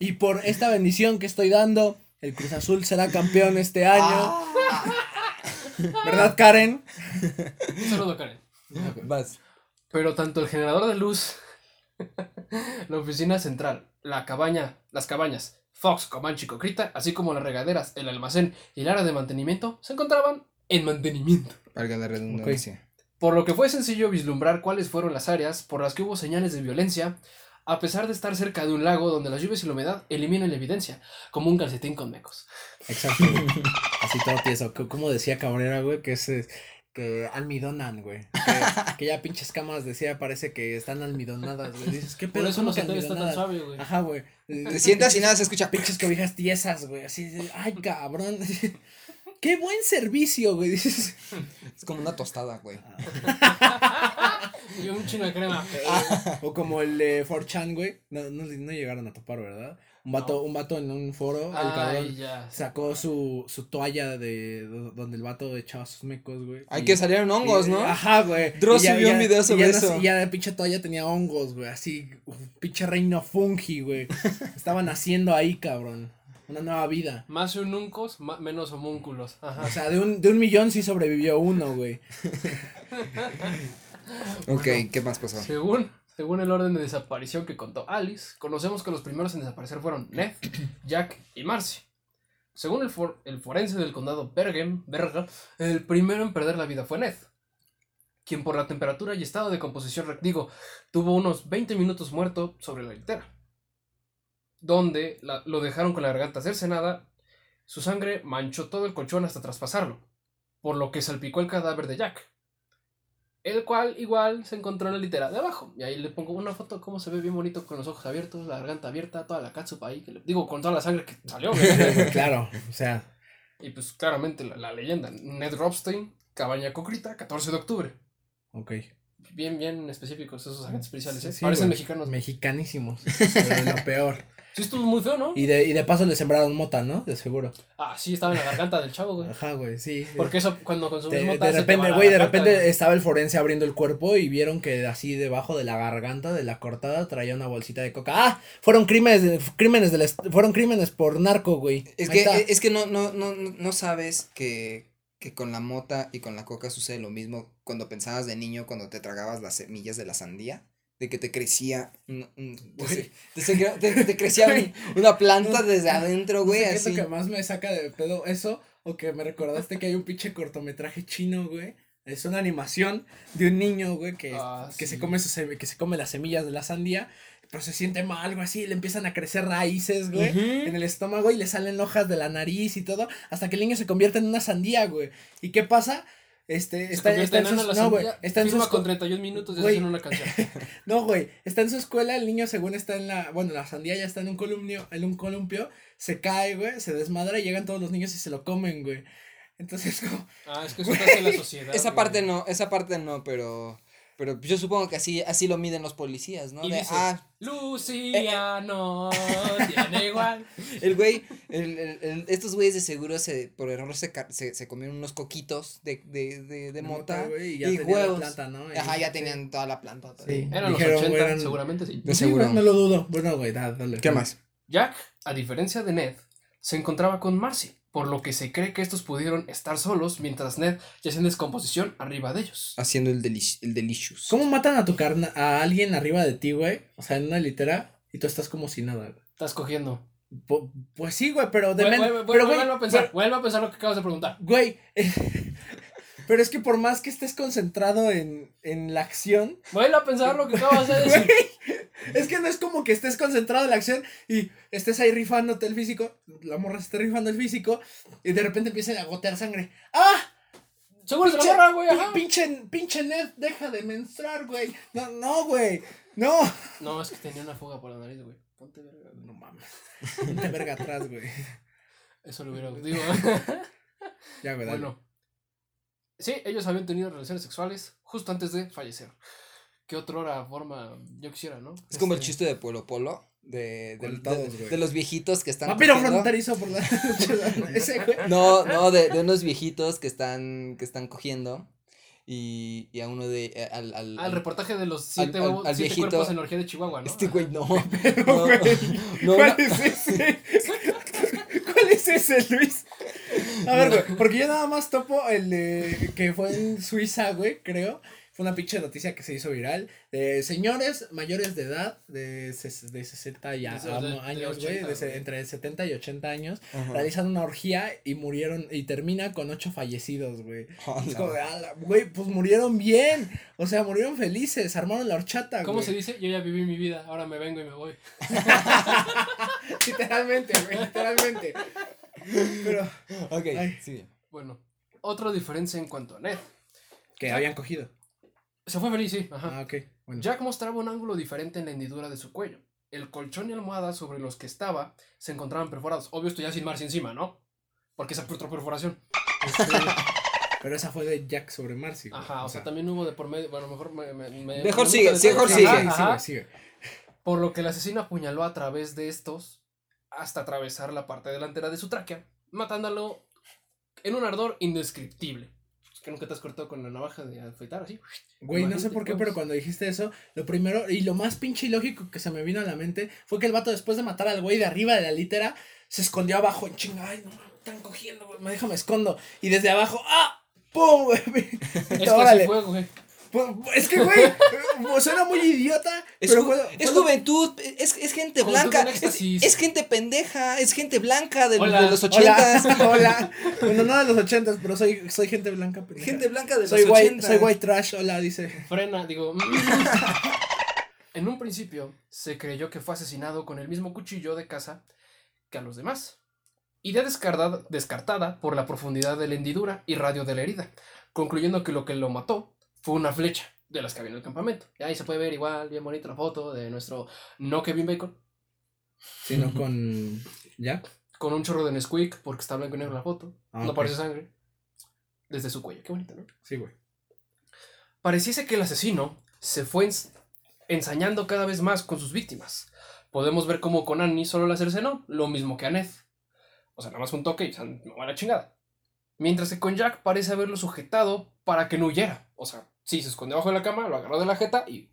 Y por esta bendición que estoy dando, el Cruz Azul será campeón este año. Ah. ¿Verdad, Karen? Un saludo, Karen. Vas. Pero tanto el generador de luz, la oficina central, la cabaña, las cabañas, Fox, Comanche y Cocrita, así como las regaderas, el almacén y el área de mantenimiento, se encontraban en mantenimiento. Valga la redundancia. Por lo que fue sencillo vislumbrar cuáles fueron las áreas por las que hubo señales de violencia, a pesar de estar cerca de un lago donde las lluvias y la humedad eliminan la evidencia, como un calcetín con mecos. Exacto. Así todo tieso. Como decía Cabrera, güey, que es que almidonan, güey. Que, que ya pinches camas decía, parece que están almidonadas, güey. Dices, ¿qué Por pedo? eso ¿Cómo los que hoteles están tan suaves, güey. Ajá, güey. Te sientas y nada se escucha. Pinches cobijas tiesas, güey. Así, de, ay, cabrón. Qué buen servicio, güey. Dices, Es como una tostada, güey. Y un chino de crema. o como el de 4chan, güey. No, no, no llegaron a topar, ¿verdad? Un vato, No. un vato en un foro, el Ay, cabrón. ya. Sacó su, su toalla de do- donde el vato echaba sus mecos, güey. Hay y- que salieron hongos, y- ¿no? Ajá, güey. Dross Y ya- subió un video y sobre ya no- eso. Y ya de pinche toalla tenía hongos, güey. Así, uf, pinche reino fungi, güey. Estaban haciendo ahí, cabrón. Una nueva vida. Más ununcos, ma- menos homúnculos. Ajá. O sea, de un, de un millón sí sobrevivió uno, güey. Ok, ¿qué más pasó? Según, según el orden de desaparición que contó Alice, conocemos que los primeros en desaparecer fueron Ned, Jack y Marcy. Según el, for- el forense del condado Bergen, Berger, el primero en perder la vida fue Ned, quien por la temperatura y estado de composición, re- digo, tuvo unos 20 minutos muerto sobre la litera, donde la- lo dejaron con la garganta cercenada, su sangre manchó todo el colchón hasta traspasarlo, por lo que salpicó el cadáver de Jack el cual igual se encontró en la litera de abajo. Y ahí le pongo una foto cómo se ve bien bonito con los ojos abiertos, la garganta abierta, toda la catsup ahí, que le- digo, con toda la sangre que salió. claro, o sea. y pues claramente la, la leyenda, Ned Robstein, Cabaña Cocrita, 14 de octubre. Ok. Bien, bien específicos esos agentes especiales, ¿eh? Sí, Parecen güey. mexicanos. Mexicanísimos. Pero de lo peor. Sí estuvo muy feo, ¿no? Y de, y de paso le sembraron mota, ¿no? De seguro. Ah, sí, estaba en la garganta del chavo, güey. Ajá, güey, sí. Porque eso cuando consumes De, mota de repente, güey, de repente güey. estaba el forense abriendo el cuerpo y vieron que así debajo de la garganta de la cortada traía una bolsita de coca. ¡Ah! Fueron crímenes, de- crímenes del est- fueron crímenes por narco, güey. Es Ahí que, está. es que no, no, no, no no sabes que, que con la mota y con la coca sucede lo mismo cuando pensabas de niño, cuando te tragabas las semillas de la sandía, de que te crecía, un- un- te, se- te se- te- te crecía un- una planta desde adentro, güey, No sé qué es así. lo que más me saca de pedo eso o que me recordaste que hay un pinche cortometraje chino, güey. Es una animación de un niño, güey, que, Ah, que se come semi- que se come las semillas de la sandía, pero se siente mal, algo así, le empiezan a crecer raíces, güey, en el estómago y le salen hojas de la nariz y todo, hasta que el niño se convierte en una sandía, güey. ¿Y qué pasa? Este, está, está en la no, güey, está en sus, con 31 minutos hacer una canción. no, güey, está en su escuela, el niño según está en la, bueno, la sandía ya está en un columpio, en un columpio, se cae, güey, se desmadra y llegan todos los niños y se lo comen, güey. Entonces, como, Ah, es que eso la sociedad. Esa güey. parte no, esa parte no, pero, pero yo supongo que así, así lo miden los policías, ¿no? Y De, dice, ah, Lucía no tiene igual. el güey, el, el- el- estos güeyes de seguro se, por error se, se, se comieron unos coquitos de, de, de, de mota. y ya y tenía la huevos. planta, ¿no? Ajá, ya tenían toda la planta. Sí. Eran Dijeron, los 80, güey, eran- seguramente sí. De seguro. güey, no lo dudo. Bueno, güey, da- dale. ¿Qué más? Jack, a diferencia de Ned, se encontraba con Marcy, por lo que se cree que estos pudieron estar solos mientras Ned yacía en descomposición arriba de ellos. Haciendo el, delish- el delicious. ¿Cómo matan a tu carna, a alguien arriba de ti, güey? O sea, en una litera y tú estás como si nada, güey. Estás cogiendo. Po- pues sí, güey, pero de Vuelve, men- vuelve, pero, vuelve güey, a pensar, vuelve a pensar lo que acabas de preguntar. Güey, pero es que por más que estés concentrado en, en la acción, Vuelve a pensar lo que acabas de decir. es que no es como que estés concentrado en la acción y estés ahí rifándote el físico, la morra se esté rifando el físico y de repente empieza a gotear sangre. ¡Ah! Seguro la Pinche- morra, güey, ajá. Pinche, pinche Ned, deja de menstruar, güey. No, no, güey. No. No, es que tenía una fuga por la nariz, güey. Ponte verga. güey. No mames. Ponte verga atrás, güey. Eso lo hubiera. Digo. Ya, güey, dale. bueno. Sí, ellos habían tenido relaciones sexuales justo antes de fallecer. ¿Qué otra forma yo quisiera, no? Es como el Este, chiste de Polo Polo. De, de, los viejitos que están. Vampiro cogiendo. fronterizo por la Ese, güey. No, no, de, de unos viejitos que están, que están cogiendo. Y, y a uno de. eh, Al, al, al- reportaje de los siete, al- huevos- al siete viejito. cuerpos en la orgía de Chihuahua, ¿no? Este güey no. Pero, No, güey, no, ¿Cuál no. es ese? ¿Cuál es ese, Luis? A ver, güey, porque yo nada más topo el de que fue en Suiza, güey, creo. Fue una pinche noticia que se hizo viral. De señores mayores de edad, de, ses- de 60 y a- De- de- a- de años, güey, 80, de se- güey. entre 70 y 80 años, Ajá. realizan una orgía y murieron, y termina con ocho fallecidos, güey. Es como de, "Ala, güey, pues murieron bien. O sea, murieron felices, armaron la horchata, ¿Cómo güey. se dice? Yo ya viví mi vida, ahora me vengo y me voy. Literalmente, güey, literalmente. Pero, Ok, Ay. sí. Bueno, otra diferencia en cuanto a Ned. que habían cogido. Se fue feliz, sí. Ajá. Ah, ok. Bueno. Jack mostraba un ángulo diferente en la hendidura de su cuello. El colchón y almohada sobre los que estaba se encontraban perforados. Obvio, esto ya sin Marcy encima, ¿no? Porque esa fue otra perforación. Este, pero esa fue de Jack sobre Marcy. güey, Ajá, o sea, también hubo de por medio. Bueno, mejor me. me- me- Mejor me sigue, mejor sigue. Ajá. sigue, sigue. Por lo que el asesino apuñaló a través de estos hasta atravesar la parte delantera de su tráquea, matándolo en un ardor indescriptible. Es que nunca te has cortado con la navaja de afeitar así. Güey, no sé por qué, pero cuando dijiste eso, lo primero y lo más pinche ilógico que se me vino a la mente fue que el vato después de matar al güey de arriba de la litera, se escondió abajo en chinga. Ay, no, mames, están cogiendo, güey. Me deja, me escondo. Y desde abajo, ¡ah! ¡Pum! güey! Es que así fue, güey. Pues, Es que, güey, eh, suena muy idiota. Es, pero ju- fue- es fue- juventud, es, es gente blanca, es, gente pendeja, es gente blanca de, Hola. de los ochentas. Hola, hola. Bueno, no de los ochentas, pero soy, soy gente blanca. pendeja. Gente blanca de soy los white, ochentas. soy white trash, hola, dice. Frena, digo. en un principio se creyó que fue asesinado con el mismo cuchillo de caza que a los demás. Idea descartada, descartada por la profundidad de la hendidura y radio de la herida, concluyendo que lo que lo mató fue una flecha de las que había en el campamento. Y ahí se puede ver igual, bien bonita la foto de nuestro no Kevin Bacon, Sino con Jack. con un chorro de Nesquik, porque está blanco y negro la foto, Ah, no ok. parece sangre, desde su cuello. Qué bonito, ¿no? Sí, güey. Pareciese que el asesino se fue ens- ensañando cada vez más con sus víctimas. Podemos ver cómo con Annie solo la cercenó, lo mismo que a Ned. O sea, nada más un toque y se va la chingada. Mientras que con Jack parece haberlo sujetado para que no huyera. O sea, sí, se escondió bajo de la cama, lo agarró de la jeta y...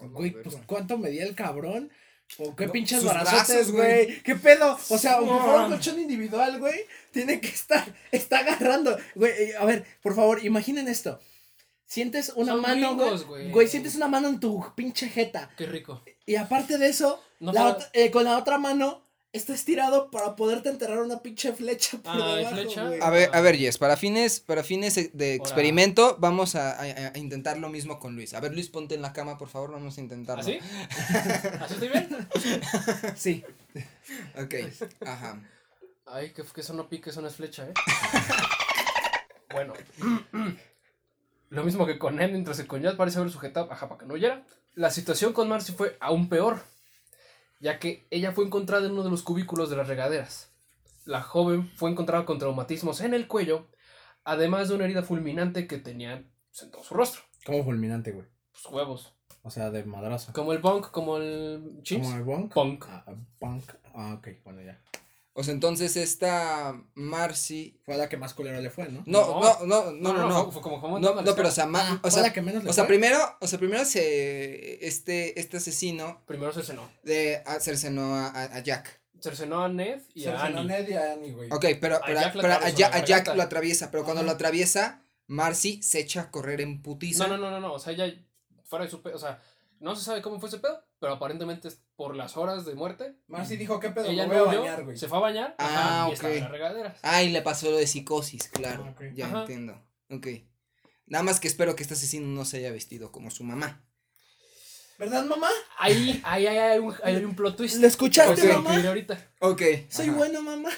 Güey, pues ¿cuánto medía el cabrón? ¿O qué No, pinches barazotes, brazos, güey. ¿Qué pedo? O sea, aunque fuera un No. colchón individual, güey, tiene que estar, está agarrando. Güey, eh, a ver, por favor, imaginen esto. Sientes una Son mano, güey. güey. Sientes una mano en tu pinche jeta. Qué rico. Y aparte de eso, No la eh, con la otra mano está estirado para poderte enterrar una pinche flecha por Ah, debajo, flecha. güey. A ver, a ver, Jess, para fines, para fines de Ahora. experimento, vamos a, a- a intentar lo mismo con Luis. A ver, Luis, ponte en la cama, por favor, vamos a intentarlo. ¿Así? ¿Así estoy bien? Sí. Ok, ajá. Ay, que, que eso no pique, eso no es flecha, ¿eh? bueno. Lo mismo que con él, mientras que con Jazz parece haber sujetado, ajá, para que no huyera. La situación con Marcy fue aún peor, ya que ella fue encontrada en uno de los cubículos de las regaderas. La joven fue encontrada con traumatismos en el cuello, además de una herida fulminante que tenía en todo su rostro. Como fulminante, güey. Pues huevos. O sea, de madrazo. Como el punk, como el chips. ¿Como el? Punk. Ah, ah, punk. Ah, ok, bueno, ya. O sea, entonces esta Marcy. Fue la que más culero le fue, ¿no? No, no, no, no, no. no. Fue, fue como, como No, no, pero o sea, ma- Ah, o fue sea, la que menos le o sea, fue. primero, o sea, primero se este este asesino Primero cercenó. de hacerse no a, a- a Jack. Cercenó a Ned y a Annie. Ned y a Annie, güey. Ok, pero, A pero, Jack lo pero a, a Jack lo atraviesa, pero cuando Ajá. lo atraviesa, Marcy se echa a correr en putiza. No, no, no, no, no, o sea, ella fuera de su pedo, o sea, no se sabe cómo fue ese pedo, pero aparentemente es por las horas de muerte, Marcy dijo, ¿qué pedo? ella Me no a bañar, güey. se fue a bañar, Ah, ajá, y ok. estaba en las regaderas. Ah, y le pasó lo de psicosis, claro. Ah. Ya Ajá. entiendo. Ok. Nada más que espero que este asesino no se haya vestido como su mamá. ¿Verdad, mamá? Ahí, ahí, ahí hay un, ahí hay un plot twist. ¿Le escuchaste, a mamá? ahorita. Ok. Soy ajá. bueno, mamá.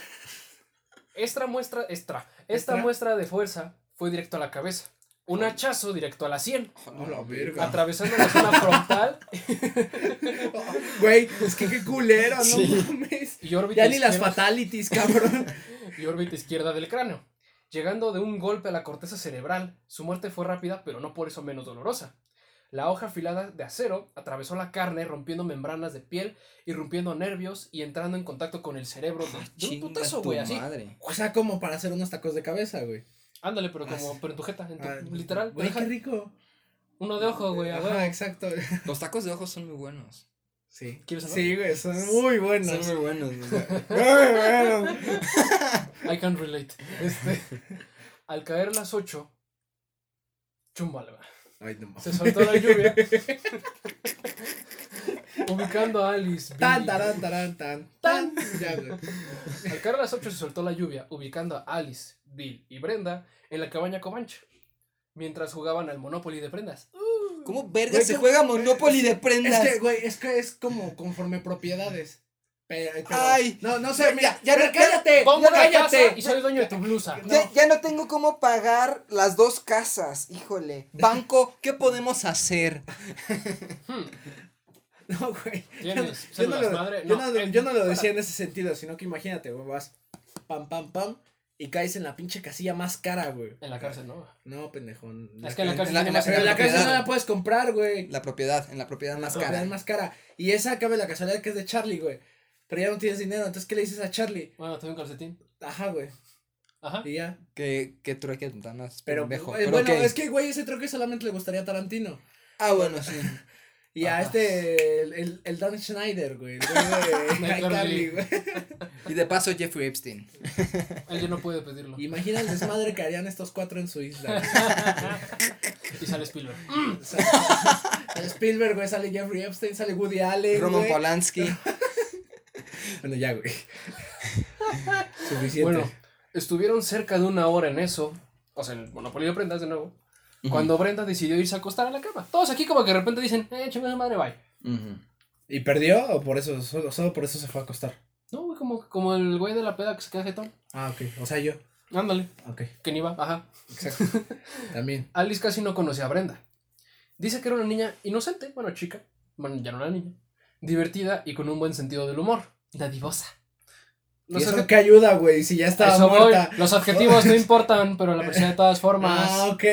Esta muestra, esta, esta ¿Extra? muestra de fuerza fue directo a la cabeza. Un hachazo directo a la sien, A la verga. atravesando la zona frontal Güey, es que qué culero, no Sí. mames. y Ya ni las izquierda- fatalities, cabrón. y órbita izquierda del cráneo. Llegando de un golpe a la corteza cerebral, su muerte fue rápida, pero no por eso menos dolorosa. La hoja afilada de acero atravesó la carne, rompiendo membranas de piel, irrumpiendo nervios y entrando en contacto con el cerebro de, de un Ah, putazo, güey, así. madre. O sea, como para hacer unos tacos de cabeza, güey. Ándale, pero como pero en tu jeta, en tu, Ah, literal. Güey, qué rico. uno de ojo, güey, Ajá, exacto. Los tacos de ojos son muy buenos. Sí. ¿Quieres saber? Sí, güey, son muy buenos. Son muy buenos. Muy buenos. I can relate. Este, al caer las 8, chúmbala, güey. Ay, no. Se soltó la lluvia. ubicando a Alice. Tan, tarán, tarán, tan, tan. Ya, güey. Al caer a las 8 se soltó la lluvia, ubicando a Alice, Bill y Brenda en la cabaña Comanche. Mientras jugaban al Monopoly de prendas. ¿Cómo verga Güey, se ¿qué- juega Monopoly de prendas? Es que, güey, es que es como conforme propiedades. Pero, pero- Ay. no, no sé, Ya, mira, ya, pero ya, cállate, Pongo ya cállate. casa y soy dueño de tu blusa. Ya, ya no tengo cómo pagar las dos casas, híjole. Banco, ¿qué podemos hacer? No, güey. Yo, ¿Tienes yo no lo, madre? yo No, no- en- yo no lo decía en ese sentido, sino que imagínate, güey, vas pam, pam, pam, y caes en la pinche casilla más cara, güey. En la cárcel, ¿no? No, pendejo. Es que en la cárcel en la- en más la- en la la casa no la puedes comprar, güey. La propiedad, en la propiedad La más propiedad cara. más cara. Y esa cabe la casualidad que es de Charlie, güey. Pero ya no tienes dinero, entonces ¿qué le dices a Charlie? Bueno, tengo un calcetín. Ajá, güey. Ajá. Y ya. Que, que trueque tan más Pero, pendejo. eh, Pero bueno, es que, güey, ese troque solamente le gustaría a Tarantino. Ah, bueno, sí. Y a este, el, el, el Dan Schneider, güey. El güey de güey. Y de paso Jeffrey Epstein. Él ya no puede pedirlo. Imagina el desmadre que harían estos cuatro en su isla. y sale Spielberg. Sale Spielberg, güey, sale Jeffrey Epstein, sale Woody Allen. Roman güey. Polanski. Bueno, ya, güey. Suficiente. Bueno, estuvieron cerca de una hora en eso. O sea, en el Monopoly de prendas de nuevo. Cuando Brenda decidió irse a acostar a la cama. Todos aquí como que de repente dicen, eh, chinga su madre, bye. ¿Y perdió o por eso, solo, solo por eso se fue a acostar? No, güey, como, como el güey de la peda que se queda jetón. Ah, ok. O sea, yo. Ándale, Ok, que ni va, ajá. exacto. También. Alice casi no conocía a Brenda. Dice que era una niña inocente, bueno, chica, bueno, ya no era niña, divertida y con un buen sentido del humor, dadivosa. ¿Y Los, eso adje- qué ayuda, güey? Si ya estaba eso voy, muerta. los adjetivos no importan, pero la persona de todas formas. Ah, ok.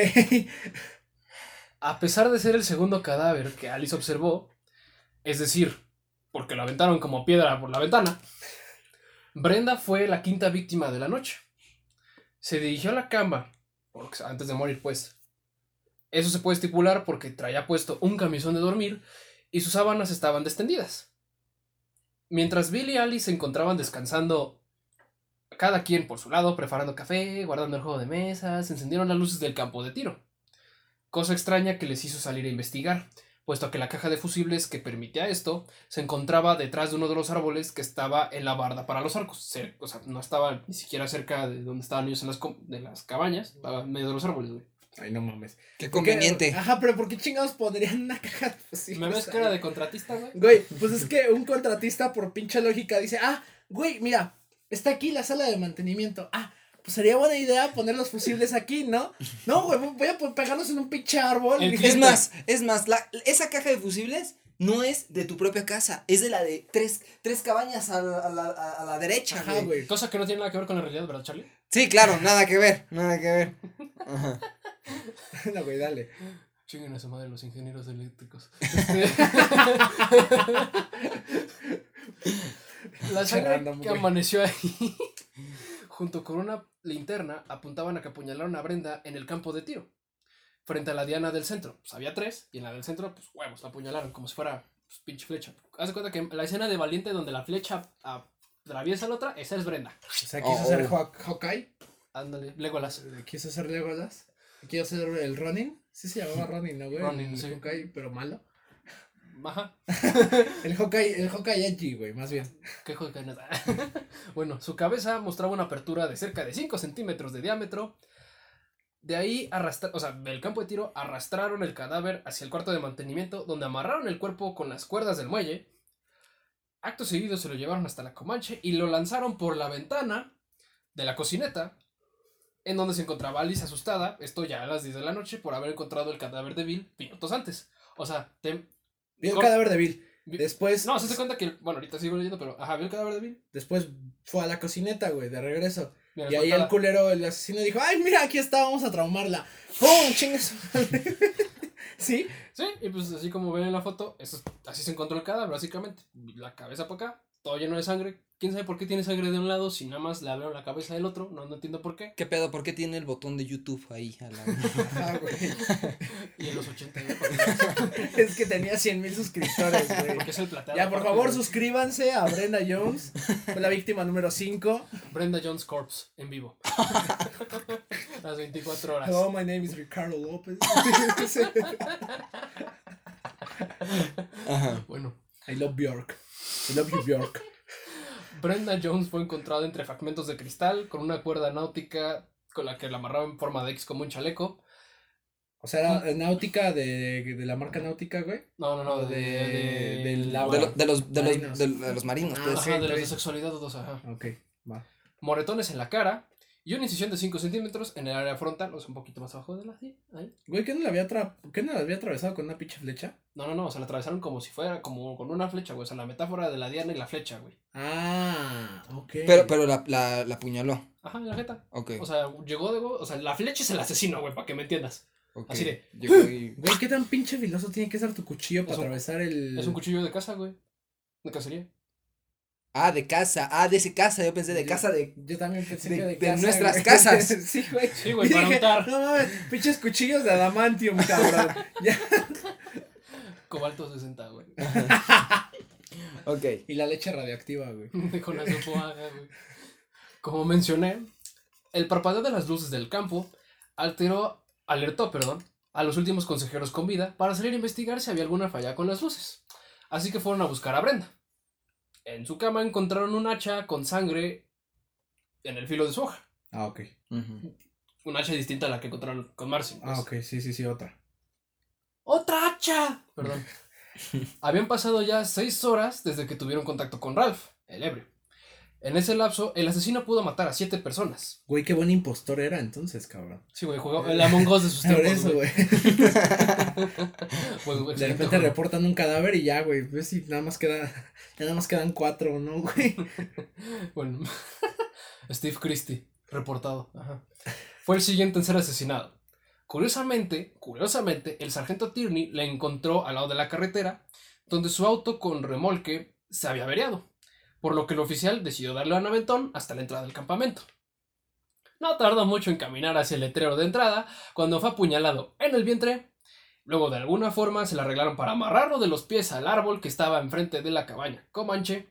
A pesar de ser el segundo cadáver que Alice observó, es decir, porque lo aventaron como piedra por la ventana, Brenda fue la quinta víctima de la noche. Se dirigió a la cama, porque- antes de morir, pues. Eso se puede estipular porque traía puesto un camisón de dormir y sus sábanas estaban descendidas. Mientras Bill y Alice se encontraban descansando, cada quien por su lado, preparando café, guardando el juego de mesa, se encendieron las luces del campo de tiro cosa extraña que les hizo salir a investigar, puesto que la caja de fusibles que permitía esto se encontraba detrás de uno de los árboles que estaba en la barda para los arcos. O sea, no estaba ni siquiera cerca de donde estaban ellos en las, de las cabañas, estaba en medio de los árboles, güey. Ay, no mames. Qué conveniente. Ajá, pero ¿por qué chingados pondrían una caja? Pues, sí, ¿Me ves cara de contratista, güey? Güey, pues es que un contratista por pinche lógica dice, ah, güey, mira, está aquí la sala de mantenimiento. Ah, pues sería buena idea poner los fusibles aquí, ¿no? No, güey, voy a pegarlos en un pinche árbol. El Es más, es más, la, esa caja de fusibles no es de tu propia casa, es de la de tres, tres cabañas a la, a la- a la derecha, Ajá, güey. güey. Cosa que no tiene nada que ver con la realidad, ¿verdad, Charlie? Sí, claro, nada que ver, nada que ver. Ajá. No, güey, dale. Chinguen a su madre los ingenieros eléctricos. La sangre que amaneció ahí, junto con una linterna, apuntaban a que apuñalaron a Brenda en el campo de tiro. Frente a la diana del centro. Pues había tres, y en la del centro, pues huevos, la apuñalaron como si fuera pues, pinche flecha. Haz de cuenta que la escena de Valiente donde la flecha atraviesa a la otra, esa es Brenda. O sea, quiso Oh. ser Haw- Hawkeye, Ándale, Legolas. quiso ser Legolas, quiso ser el Ronin. Sí se llamaba Ronin, ¿no, güey? Ronin, el sí. Hawkeye, pero malo. Ajá. El Hawkeye, el Hawkeye edgy, güey, más bien. ¿Qué que nada? bueno, su cabeza mostraba una apertura de cerca de 5 centímetros de diámetro. De ahí, arrastra o sea, del campo de tiro, arrastraron el cadáver hacia el cuarto de mantenimiento, donde amarraron el cuerpo con las cuerdas del muelle. Acto seguido se lo llevaron hasta la Comanche y lo lanzaron por la ventana de la cocineta, en donde se encontraba Alice asustada, esto ya a las 10 de la noche, por haber encontrado el cadáver de Bill minutos antes. O sea, te- Vio el cadáver de Bill. Después, No, se te cuenta que, bueno, ahorita sigo leyendo, pero, ajá, vio el cadáver de Bill. después fue a la cocineta, güey, de regreso. Mira, Y ahí el culero, el asesino dijo, ay, mira, aquí está, vamos a traumarla. ¡Pum! Chingas. ¿Sí? Sí, y pues así como ven en la foto, eso es- así se encontró el cadáver, básicamente. La cabeza para acá, todo lleno de sangre. ¿Quién sabe por qué tiene sangre de un lado si nada más le abrieron la cabeza del otro? No, no entiendo por qué. ¿Qué pedo? ¿Por qué tiene el botón de YouTube ahí a la... Ah, güey. Y en los 80, ¿no? Porque- Es que tenía 100 mil suscriptores, güey. porque es el plateado. Ya, por favor, suscríbanse a Brenda Jones. Fue la víctima número 5. Brenda Jones Corpse en vivo. Las 24 horas. Hello, my name is Ricardo López. Ajá. Bueno, I love Bjork. I love you, Bjork. Brenda Jones fue encontrada entre fragmentos de cristal con una cuerda náutica con la que la amarraba en forma de X como un chaleco. O sea, era náutica de, de la marca náutica, güey. No, no, no, O de, de- de, del la- agua. De, lo- de los, de, Marinos. los, de, de los marinos, Ah, pues. Ajá, de los de sí. sexualidad dudosa, ajá. Ok, va. Moretones en la cara y una incisión de 5 centímetros en el área frontal, o sea, un poquito más abajo de la sí, ahí. Güey, ¿qué no la había, ¿qué no la había atravesado con una pinche flecha? No, no, no, o sea, la atravesaron como si fuera, como con una flecha, güey. O sea, la metáfora de la diana y la flecha, güey. Ah, ok. Pero, pero la, la, la apuñaló. Ajá, en la jeta. Ok. O sea, llegó de, o sea, la flecha es el asesino, güey, para que me entiendas. ok. así de-. Güey, ¿qué tan pinche filoso tiene que ser tu cuchillo para un- atravesar el. Es un cuchillo de casa, güey. De cacería. Ah, de casa. Ah, de ese casa. Yo pensé de casa de. Yo también pensé de- que de, de casa, nuestras güey. casas. sí, güey. Sí, güey, Y para dije, untar. No mames, pinches cuchillos de adamantium, cabrón. ya. Cobalto 60, güey. Ok. Y la leche radioactiva, güey. Con la sopa, güey. Como mencioné, el parpadeo de las luces del campo alteró, alertó, perdón, a los últimos consejeros con vida para salir a investigar si había alguna falla con las luces. Así que fueron a buscar a Brenda. En su cama encontraron un hacha con sangre en el filo de su hoja. Ah, ok. Ujú. Un hacha distinta a la que encontraron con Marcy. pues. Ah, ok, sí, sí, sí, otra. ¡Otra hacha! Perdón. Habían pasado ya seis horas desde que tuvieron contacto con Ralph, el ebrio. En ese lapso, el asesino pudo matar a siete personas. Güey, qué buen impostor era entonces, cabrón. Sí, güey, jugó el Among Us de sus tiempos, eso, güey. De repente juego. reportan un cadáver y ya, güey. Pues sí, nada más queda. Ya nada más quedan cuatro, ¿no, güey? Bueno, Steve Christie, reportado. Ajá. Fue el siguiente en ser asesinado. Curiosamente, curiosamente, el sargento Tierney le encontró al lado de la carretera, donde su auto con remolque se había averiado, por lo que el oficial decidió darle un aventón hasta la entrada del campamento. No tardó mucho en caminar hacia el letrero de entrada cuando fue apuñalado en el vientre. Luego de alguna forma se le arreglaron para amarrarlo de los pies al árbol que estaba enfrente de la cabaña Comanche.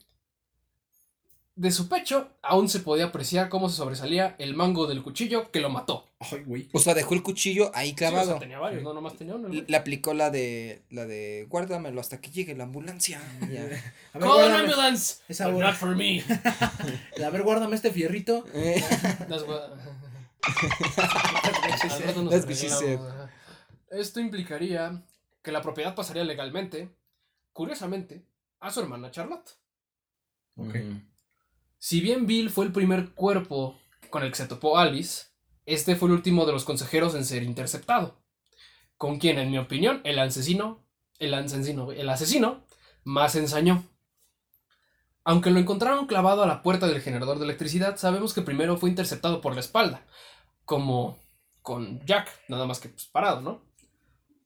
De su pecho aún se podía apreciar cómo se sobresalía el mango del cuchillo que lo mató. Ay, güey. O sea, dejó el cuchillo ahí Sí, o sea, clavado. tenía varios, no nomás tenía uno. Le le aplicó la de. La de. Guárdamelo hasta que llegue la ambulancia. Ya. A ver, Call an ambulance, Esa not for me. a ver, guárdame este fierrito. Eh. Esto implicaría que la propiedad pasaría legalmente, curiosamente, a su hermana Charlotte. Ok. Ujú. Si bien Bill fue el primer cuerpo con el que se topó Alice, este fue el último de los consejeros en ser interceptado. Con quien, en mi opinión, el asesino, el asesino, el asesino más ensañó. Aunque lo encontraron clavado a la puerta del generador de electricidad, sabemos que primero fue interceptado por la espalda, como con Jack, nada más que pues, parado, ¿no?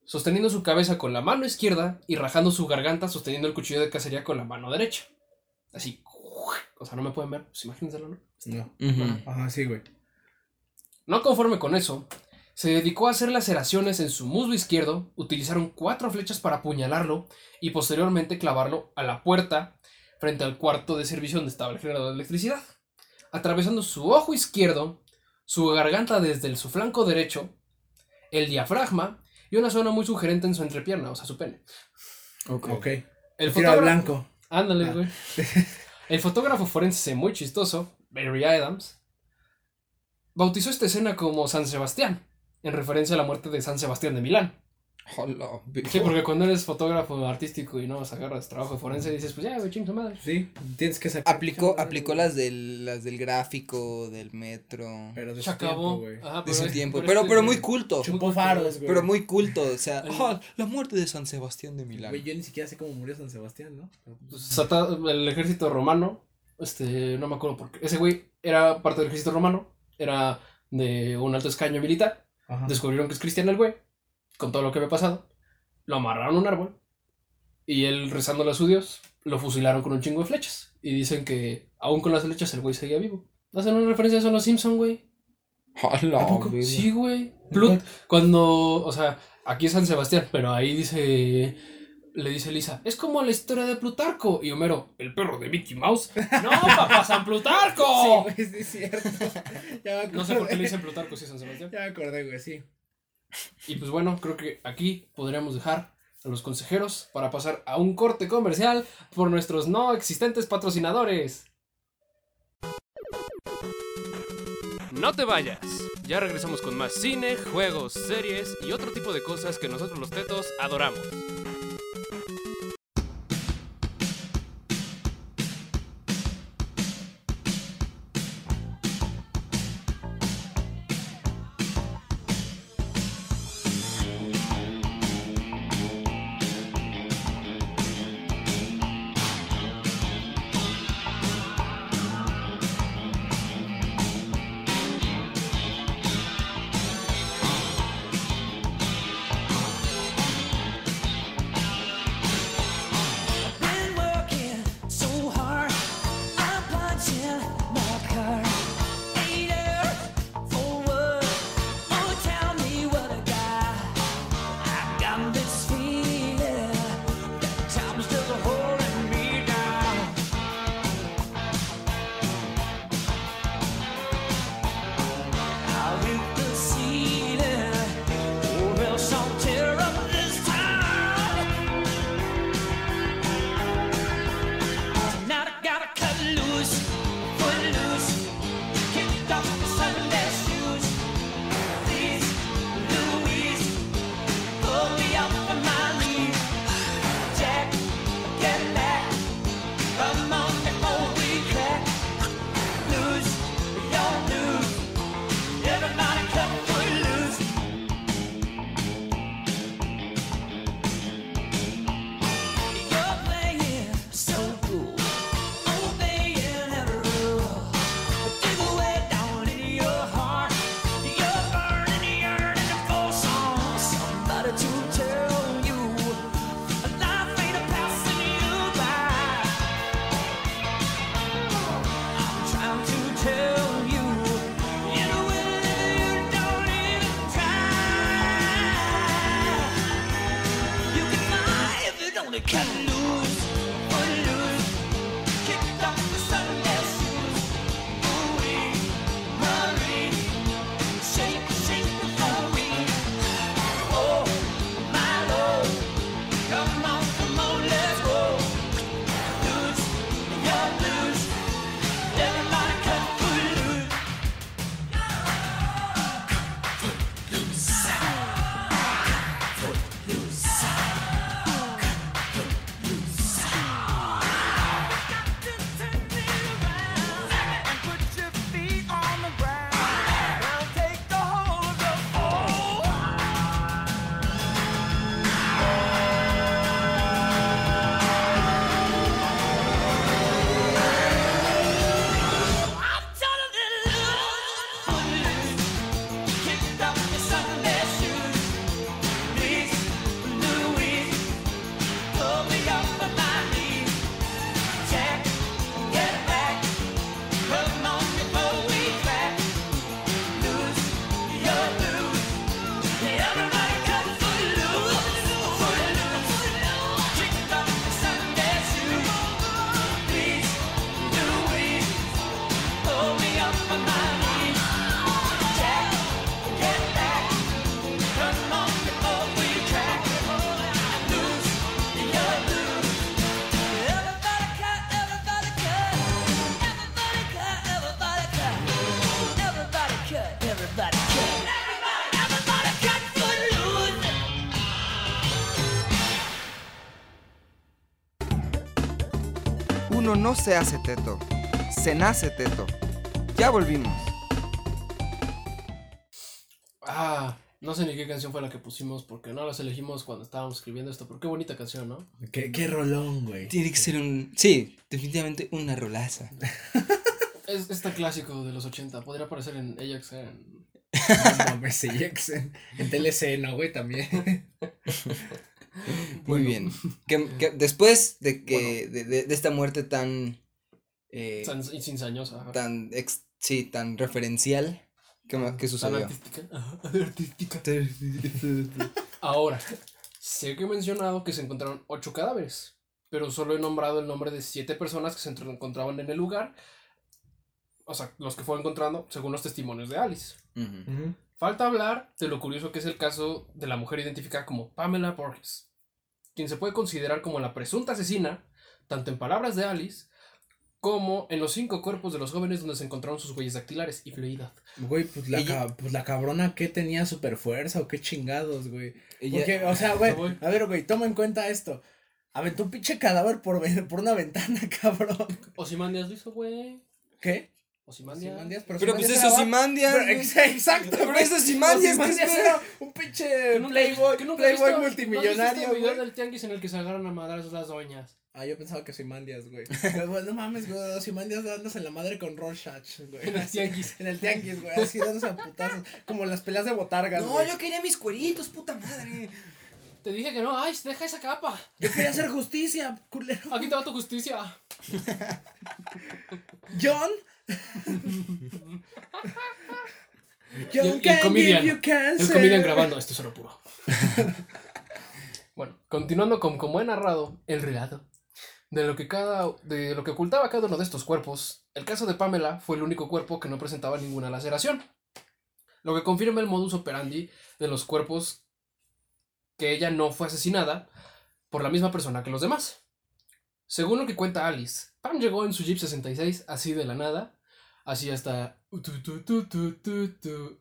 Sosteniendo su cabeza con la mano izquierda y rajando su garganta sosteniendo el cuchillo de cacería con la mano derecha. Así, o sea, no me pueden ver, pues imagínenselo, ¿no? No. Ujú. Ajá, sí, güey. No conforme con eso, se dedicó a hacer laceraciones en su muslo izquierdo, utilizaron cuatro flechas para apuñalarlo y posteriormente clavarlo a la puerta frente al cuarto de servicio donde estaba el generador de electricidad, atravesando su ojo izquierdo, su garganta desde el- su flanco derecho, el diafragma y una zona muy sugerente en su entrepierna, o sea, su pene. Ok. Ok. El fotógrafo, blanco. Ándale, Ah. El fotógrafo forense muy chistoso, Barry Adams, bautizó esta escena como San Sebastián, en referencia a la muerte de San Sebastián de Milán. Hola, Sí, porque cuando eres fotógrafo artístico y no vas agarras trabajo de forense, dices, pues ya, güey, ching su madre. Sí, tienes que sacar. Aplicó, aplicó las del, las del gráfico, del metro. Pero de Se su tiempo, acabó. güey. Ajá, De su es- tiempo. pero Pero, es pero muy culto. Chupó faros, güey. Pero muy culto. O sea, ah, la muerte de San Sebastián de Milán. Güey, yo ni siquiera sé cómo murió San Sebastián, ¿no? pues, Sata- el ejército romano, este, no me acuerdo por qué. Ese güey era parte del ejército romano, era de un alto escaño militar. Ajá. Descubrieron que es cristiano el güey, con todo lo que había pasado. Lo amarraron a un árbol y él rezándole a su Dios, lo fusilaron con un chingo de flechas. Y dicen que aún con las flechas el güey seguía vivo. Hacen una referencia a eso a los Simpson, güey. Sí, güey. Plut, cuando, o sea, aquí es San Sebastián, pero ahí dice, le dice Lisa, es como la historia de Plutarco. Y Homero, el perro de Mickey Mouse. No, papá, San Sí, Plutarco. güey, sí es cierto. Ya me No sé por qué le dicen Plutarco si es San Sebastián. Ya me acordé, güey, sí. Y pues bueno, creo que aquí podríamos dejar a los consejeros para pasar a un corte comercial por nuestros no existentes patrocinadores. No te vayas. Ya regresamos con más cine, juegos, series y otro tipo de cosas que nosotros los tetos adoramos. No se hace teto, se nace teto. Ya volvimos. Ah, no sé ni qué canción fue la que pusimos porque no las elegimos cuando estábamos escribiendo esto, pero qué bonita canción, ¿no? Qué, qué rolón, güey. Tiene que ser un... Sí, definitivamente una rolaza. Es este clásico de los 80, podría aparecer en Ajax en... No mames, Ajax en, en TLC, ¿no, güey? También. Muy Bueno. bien. Que, que después de que de, de- de esta muerte tan eh, ajá. tan ex- sí, tan referencial, ¿qué, ma- qué Tan sucedió? artística. Ajá, artística. Ahora, sé que he mencionado que se encontraron ocho cadáveres, pero solo he nombrado el nombre de siete personas que se encontraban en el lugar. O sea, los que fue encontrando según los testimonios de Alice. Falta hablar de lo curioso que es el caso de la mujer identificada como Pamela Borges, quien se puede considerar como la presunta asesina, tanto en palabras de Alice, como en los cinco cuerpos de los jóvenes donde se encontraron sus huellas dactilares y fluidad. Güey, pues la, Ella- ca- pues la cabrona que tenía super fuerza o qué chingados, güey. Ella- Porque, o sea, güey, Eso a ver, güey, toma en cuenta esto. Aventó un pinche cadáver por, por una ventana, cabrón. Osimandias lo hizo, güey. ¿Qué? Ozymandias, Pero pues Ozymandias eso era es. Pero ex- Exacto, Pero es Imandias, ¿qué Ozymandias era un pinche ¿Que nunca- playboy, que nunca has playboy visto- ¿no multimillonario, visto este video güey. del tianguis en el que se agarran a madras las doñas? Ah, yo pensaba que Ozymandias, güey. Pero, güey, no mames, güey, Ozymandias dándose en la madre con Rorschach, güey. En el tianguis. En el tianguis, güey, así dándose a putazos. Como las peleas de botargas, No, güey. yo quería mis cueritos, puta madre. Te dije que no, ay, deja esa capa. Yo quería hacer justicia, culero. Aquí te va tu justicia. John. Y el- y comedian. you. El comedian grabando, esto es oro puro. bueno, continuando con como he narrado el relato de lo que cada de lo que ocultaba cada uno de estos cuerpos, el caso de Pamela fue el único cuerpo que no presentaba ninguna laceración. Lo que confirma el modus operandi de los cuerpos que ella no fue asesinada por la misma persona que los demás. Según lo que cuenta Alice, Pam llegó en su Jeep 66 así de la nada, así hasta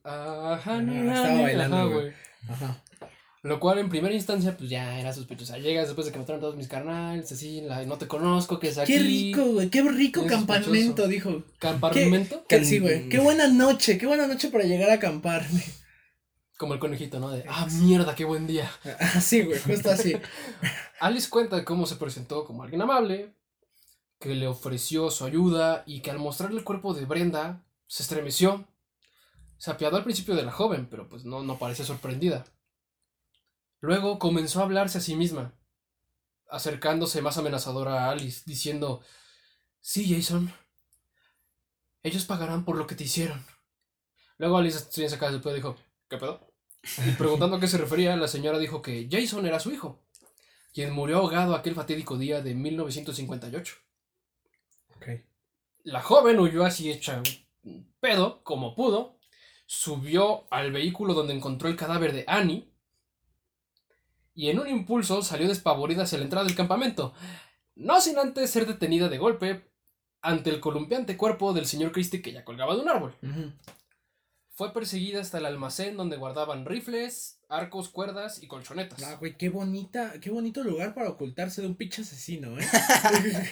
ah, estaba honey, bailando, ajá, güey. Ajá. Lo cual en primera instancia pues ya era sospechosa. Llegas después de que mataron todos mis carnales, así, la- no te conozco, que es aquí. Qué rico, güey. Qué rico campamento, dijo. Campamento. Que, sí, güey. Qué buena noche. Qué buena noche para llegar a acampar. Como el conejito, ¿no? De, ah, mierda, qué buen día. Así, güey. Justo así. Alice cuenta cómo se presentó como alguien amable, que le ofreció su ayuda y que al mostrarle el cuerpo de Brenda se estremeció. Se apiadó al principio de la joven, pero pues no, no sorprendida. Luego comenzó a hablarse a sí misma, acercándose más amenazadora a Alice, diciendo, sí, Jason, ellos pagarán por lo que te hicieron. Luego Alice, bien sacada del pedo, dijo, ¿qué pedo? Y preguntando a qué se refería, la señora dijo que Jason era su hijo quien murió ahogado aquel fatídico día de 1958. La joven huyó así hecha un pedo, como pudo, subió al vehículo donde encontró el cadáver de Annie y en un impulso salió despavorida hacia la entrada del campamento, no sin antes ser detenida de golpe ante el columpiante cuerpo del señor Christie que ya colgaba de un árbol. Fue perseguida hasta el almacén donde guardaban rifles, arcos, cuerdas y colchonetas. Ah, güey, qué bonita, qué bonito lugar para ocultarse de un pinche asesino, ¿eh?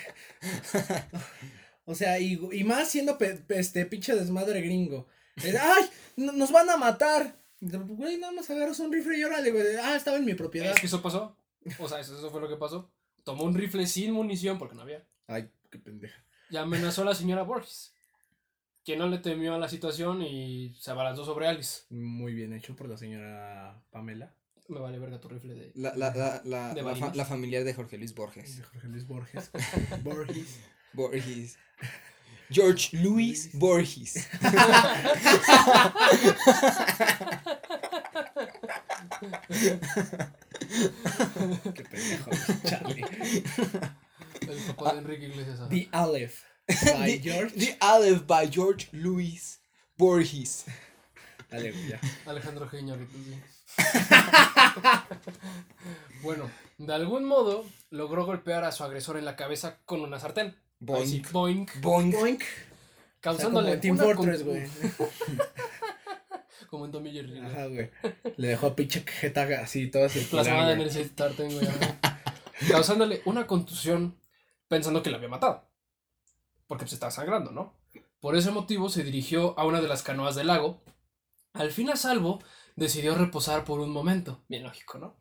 o sea, y, y más siendo pe- pe- este pinche desmadre gringo. ¡Ay! no- ¡Nos van a matar! Güey, nada más agarras un rifle y órale, güey. Ah, estaba en mi propiedad. Es que eso pasó. O sea, eso, eso fue lo que pasó. Tomó un rifle sin munición porque no había. Ay, qué pendeja. Y amenazó a la señora Borges. Que no le temió a la situación y se abalanzó sobre Alice. Muy bien hecho por la señora Pamela. Me vale verga tu rifle de. La, la, la, la, De la, fa- la familiar de Jorge Luis Borges. De Jorge Luis Borges. Borges. Borges. George Luis Borges. Qué pendejo, Charlie. El papá de Enrique Iglesias. The Aleph. By The- George. The Aleph by George Luis Borges. Dale, güey, ya. Alejandro sí. bueno, de algún modo logró golpear a su agresor en la cabeza con una sartén. Boink. Así, boink. Boink. Boink. Causándole O sea, como en Team una Fortress, güey. Como en Tommy Jerry. Ajá, güey. Le dejó a pinche jeta así, toda Plasmada en el sartén, güey. Causándole una contusión pensando que la había matado. Porque se está sangrando, ¿no? Por ese motivo se dirigió a una de las canoas del lago. Al fin a salvo, decidió reposar por un momento. Bien lógico, ¿no?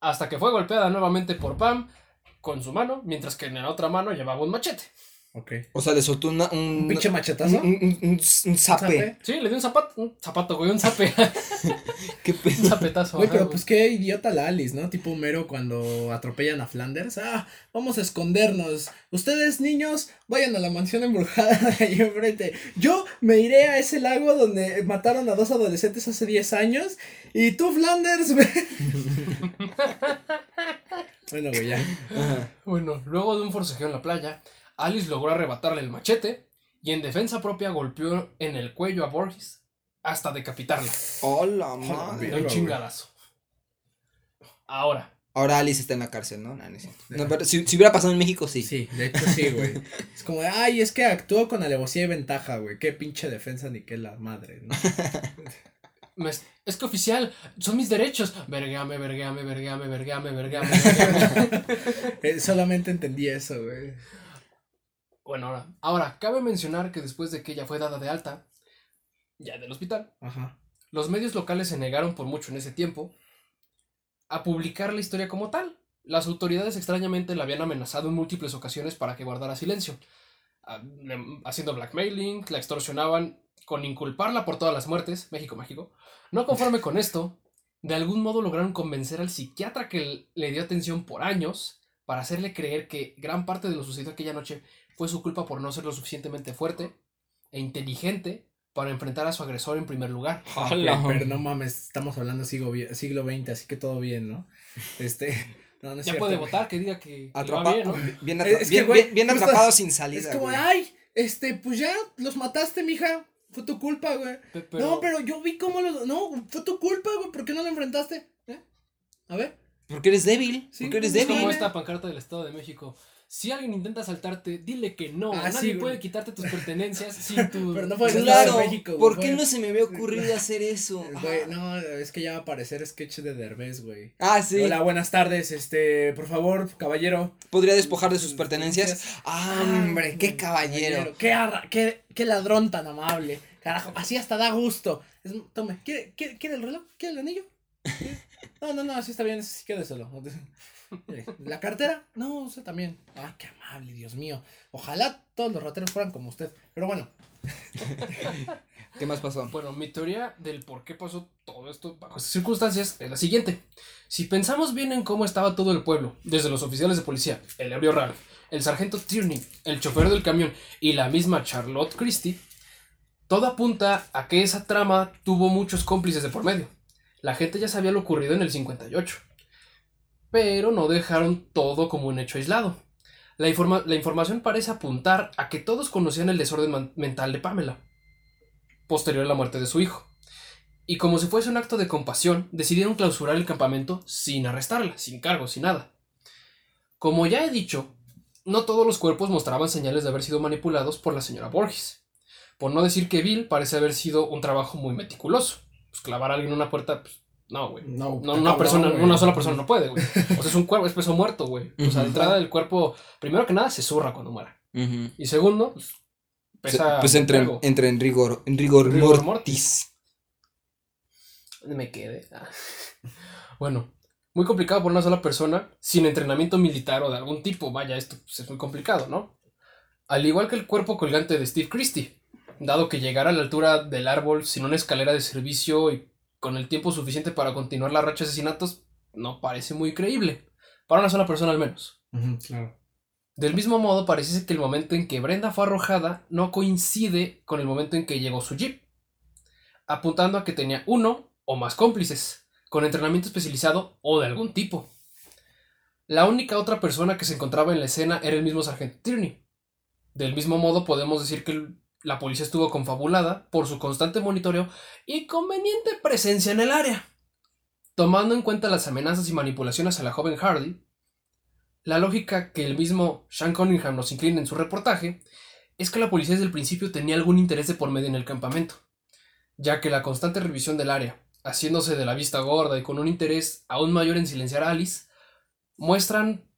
Hasta que fue golpeada nuevamente por Pam con su mano, mientras que en la otra mano llevaba un machete. Ok. O sea, le soltó una, un, Un pinche machetazo. un, un, un- un zape. ¿Sape? Sí, le dio un zapato, un zapato, güey, un zape, ¿Qué un pedo? zapetazo. Güey, pero güey. pues qué idiota la Alice, ¿no? Tipo Homero cuando atropellan a Flanders. Ah, vamos a escondernos. Ustedes, niños, vayan a la mansión embrujada de ahí enfrente. Yo me iré a ese lago donde mataron a dos adolescentes hace 10 años. Y tú, Flanders, ve. bueno, güey, ya. Ajá. Bueno, luego de un forcejeo en la playa, Alice logró arrebatarle el machete y en defensa propia golpeó en el cuello a Borges hasta decapitarla. Hola, De madre. Un chingadazo. Ahora, Ahora Alice está en la cárcel, ¿no? No, no pero si, si hubiera pasado en México, sí. Sí, de hecho sí, güey. Es como, de, ay, es que actuó con alevosía y ventaja, güey. Qué pinche defensa ni qué la madre, ¿no? me- es que oficial, son mis derechos. Vergame, vergame, vergame, vergame, vergame, vergame. Eh, solamente entendí eso, güey. Bueno, ahora, ahora, cabe mencionar que después de que ella fue dada de alta, ya del hospital, Ajá. Los medios locales se negaron por mucho en ese tiempo a publicar la historia como tal. Las autoridades extrañamente la habían amenazado en múltiples ocasiones para que guardara silencio, ah, haciendo blackmailing, la extorsionaban con inculparla por todas las muertes, México mágico. No conforme con esto, de algún modo lograron convencer al psiquiatra que le dio atención por años para hacerle creer que gran parte de lo sucedido aquella noche fue su culpa por no ser lo suficientemente fuerte e inteligente para enfrentar a su agresor en primer lugar. Hola. pero no mames, estamos hablando siglo, siglo XX, así que todo bien, ¿no? Este, no, no es Ya cierto, puede votar, que diga que, Atrapa- bien, ¿no? bien, Es atra- que, bien, güey, bien- bien justo- atrapado sin salida. Es como, güey. ay, este, pues ya los mataste, mija. Fue tu culpa, güey. Pero- No, pero yo vi cómo los. No, fue tu culpa, güey. ¿Por qué no lo enfrentaste? ¿Eh? A ver. Porque eres débil. Sí, porque eres es Es como débil. esta pancarta del Estado de México. Si alguien intenta asaltarte, dile que no. Ah, Nadie sí, puede quitarte tus pertenencias sin tu. Pero no en Claro, de México, güey, ¿por qué no se me había ocurrido hacer eso? Güey, no, es que ya va a aparecer sketch de Derbez, güey. Ah, sí. Hola, buenas tardes, este, por favor, caballero. Podría despojar de sus pertenencias. Ah, hombre, qué caballero. Qué, arra- qué, qué ladrón tan amable. Carajo, así hasta da gusto. Es- tome, ¿quiere, quiere, quiere el reloj? ¿Quiere el anillo? No, no, no, así está bien, sí, quédeselo. Mire, ¿La cartera? No, usted también. Ay, qué amable, Dios mío. Ojalá todos los rateros fueran como usted. Pero bueno, ¿Qué más pasó? Bueno, mi teoría del por qué pasó todo esto bajo estas circunstancias es la siguiente. Si pensamos bien en cómo estaba todo el pueblo, desde los oficiales de policía, el ebrio Ralph, el sargento Tierney, el chofer del camión y la misma Charlotte Christie, todo apunta a que esa trama tuvo muchos cómplices de por medio. La gente ya sabía lo ocurrido en el 58. Pero no dejaron todo como un hecho aislado. La, informa- la información parece apuntar a que todos conocían el desorden mental de Pamela posterior a la muerte de su hijo. Y como si fuese un acto de compasión, decidieron clausurar el campamento sin arrestarla, sin cargo, sin nada. Como ya he dicho, no todos los cuerpos mostraban señales de haber sido manipulados por la señora Borges. Por no decir que Bill parece haber sido un trabajo muy meticuloso. Pues clavar a alguien en una puerta, pues, no, güey. no. No, una persona, una sola persona no puede, güey. O sea, es un cuerpo, es peso muerto, güey. O sea, de entrada del cuerpo, primero que nada, se zurra cuando muera. Y segundo, pues, pesa. pues entra, en- entra en rigor, en rigor, Rigor mortis. me quedé. Ah. Bueno, muy complicado por una sola persona, sin entrenamiento militar o de algún tipo. Vaya, esto pues, es muy complicado, ¿no? Al igual que el cuerpo colgante de Steve Christie, dado que llegar a la altura del árbol sin una escalera de servicio y con el tiempo suficiente para continuar la racha de asesinatos, no parece muy creíble. Para una sola persona al menos. Claro. Del mismo modo, parece que el momento en que Brenda fue arrojada no coincide con el momento en que llegó su jeep, apuntando a que tenía uno o más cómplices, con entrenamiento especializado o de algún tipo. La única otra persona que se encontraba en la escena era el mismo sargento Tierney. Del mismo modo, podemos decir que el- la policía estuvo confabulada por su constante monitoreo y conveniente presencia en el área. Tomando en cuenta las amenazas y manipulaciones a la joven Hardy, la lógica que el mismo Sean Cunningham nos inclina en su reportaje es que la policía desde el principio tenía algún interés de por medio en el campamento, ya que la constante revisión del área, haciéndose de la vista gorda y con un interés aún mayor en silenciar a Alice, muestran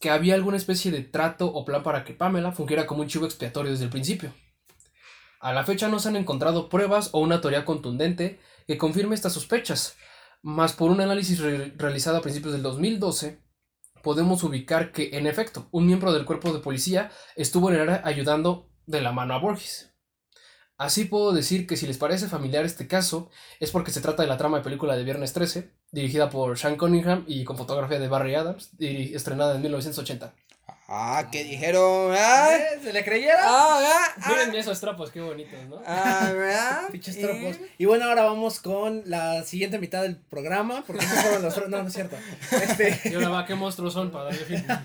que había alguna especie de trato o plan para que Pamela fungiera como un chivo expiatorio desde el principio. A la fecha no se han encontrado pruebas o una teoría contundente que confirme estas sospechas, mas por un análisis re- realizado a principios del 2012 podemos ubicar que, en efecto, un miembro del cuerpo de policía estuvo en el área ayudando de la mano a Borges. Así puedo decir que si les parece familiar este caso, es porque se trata de la trama de película de Viernes 13, dirigida por Sean Cunningham y con fotografía de Barry Adams, estrenada en 1980. Ah, ¿qué dijeron? Ah, ¿Eh? ¿Se le creyeron? ah, ah, Miren esos trapos, qué bonitos, ¿no? ah, ¿verdad? Pinches Y- tropos. Y bueno, ahora vamos con la siguiente mitad del programa, porque no fueron los No, no es cierto. Este, Y ahora va, qué monstruos son para darle fin.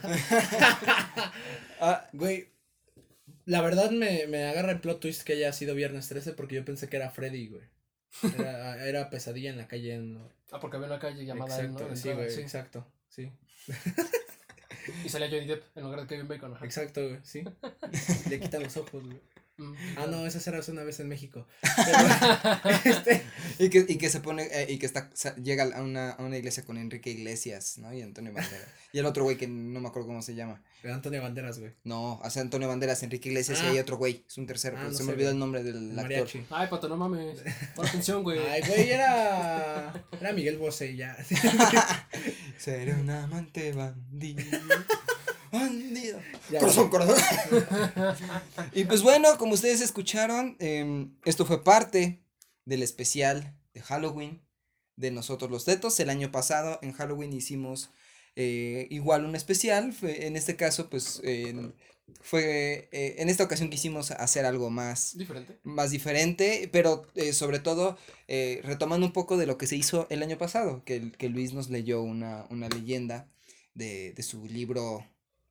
Ah, güey, la verdad me, me agarra el plot twist que haya sido viernes 13 porque yo pensé que era Freddy, güey. Era, era pesadilla en la calle. ¿no? Ah, porque había una calle llamada él, ¿no? Exacto, sí, entrada, güey, sí. exacto, sí. Y salía Johnny Depp en lugar de Kevin Bacon. ajá. Exacto, güey, sí. Le quitan los ojos, güey. Ah, no, esa era una vez en México. Pero, este, Y que, y que se pone, eh, y que está, llega a una, a una iglesia con Enrique Iglesias, ¿no? Y Antonio Banderas. Y el otro güey que no me acuerdo cómo se llama. Antonio Banderas, güey. No, hace Antonio Banderas, Enrique Iglesias y Ah. hay otro güey. Es un tercero, Ah, pero no se sé, me olvidó güey. el nombre del actor. Mariachi. Ay, pato, no mames. Pon atención, güey. Ay, güey, era. Era Miguel Bosé ya. Seré un amante bandido. Bandido. Ya, Corazón, corazón. y pues bueno, como ustedes escucharon, em, esto fue parte del especial de Halloween de nosotros los tetos. El año pasado en Halloween hicimos eh, igual un especial. fue- en este caso, pues fue eh, en esta ocasión quisimos hacer algo más Diferente. más diferente, pero eh, sobre todo eh, retomando un poco de lo que se hizo el año pasado, que, que Luis nos leyó una, una leyenda de, de su libro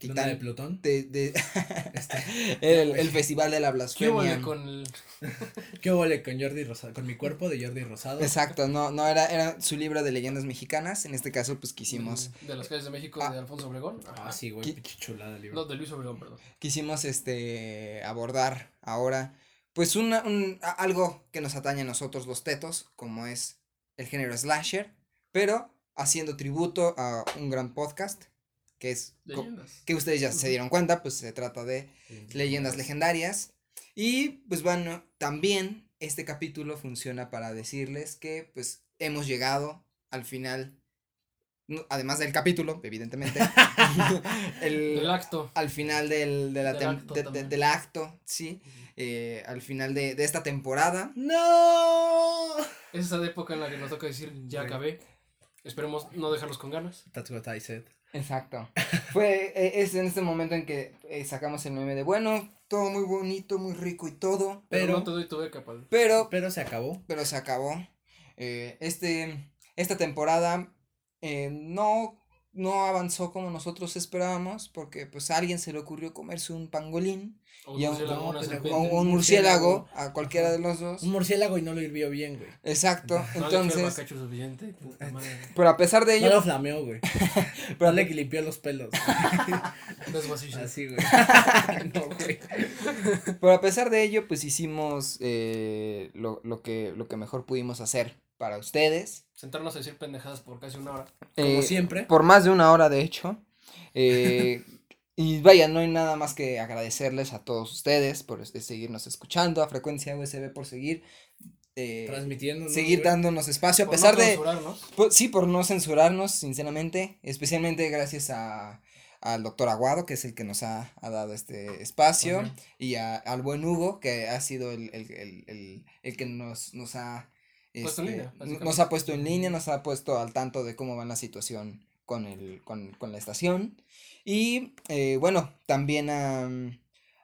Luna de Plutón. de, de- Este, el, el Festival de la ¿Qué Blasfemia. huele con el. ¿Qué huele con Jordi Rosado? Con mi cuerpo de Jordi Rosado. Exacto, no, no era, era su libro de leyendas mexicanas, en este caso pues quisimos, De las calles de México Ah. de Alfonso Obregón. Ajá. Ah, sí, güey, ¿Qué? pinche chulada el libro. No, de Luis Obregón, perdón. quisimos este abordar ahora pues una, un, a- algo que nos atañe a nosotros los tetos, como es el género slasher, pero haciendo tributo a un gran podcast que es que ustedes ya se dieron cuenta, pues se trata de leyendas legendarias. Y pues bueno, también este capítulo funciona para decirles que pues hemos llegado al final, además del capítulo, evidentemente, el- El acto. al final del, de la Del tem- acto de- de- también. del acto, sí, eh, al final de, de esta temporada. ¡No! Es esa época en la que nos toca decir, ya acabé. Esperemos no dejarlos con ganas. That's what I said. Exacto. Fue, eh, es en este momento en que eh, sacamos el meme de, bueno, todo muy bonito, muy rico y todo, Pero, Pero- no te doy tu beca, pal. pero Pero se acabó. pero se acabó. Eh, este, esta temporada eh, no, no avanzó como nosotros esperábamos, porque pues a alguien se le ocurrió comerse un pangolín O Y a- no, o un un murciélago, murciélago. a cualquiera de los dos. Un murciélago y no lo hirvió bien, güey. Exacto, No entonces, suficiente. pero a pesar de No ello, lo flameó, güey. pero No le limpió los pelos. Said. Así, güey. No, güey. pero a pesar de ello, pues hicimos eh, lo, lo, que, lo que mejor pudimos hacer para ustedes. Sentarnos a decir pendejadas por casi una hora. Como Eh, siempre. Por más de una hora, de hecho. Eh, y vaya, no hay nada más que agradecerles a todos ustedes por este, seguirnos escuchando, a Frecuencia USB por seguir. eh, Transmitiendo. ¿no, seguir dándonos espacio, a Por pesar no de... censurarnos. Pues, sí, por no censurarnos, sinceramente. Especialmente gracias a, al doctor Aguado, que es el que nos ha, ha dado este espacio. Ajá. Y a- al buen Hugo, que ha sido el, el, el, el, el que nos, nos ha... Este, línea, nos ha puesto en línea, nos ha puesto al tanto de cómo va la situación con, el, con, con la estación. Y eh, bueno, también a,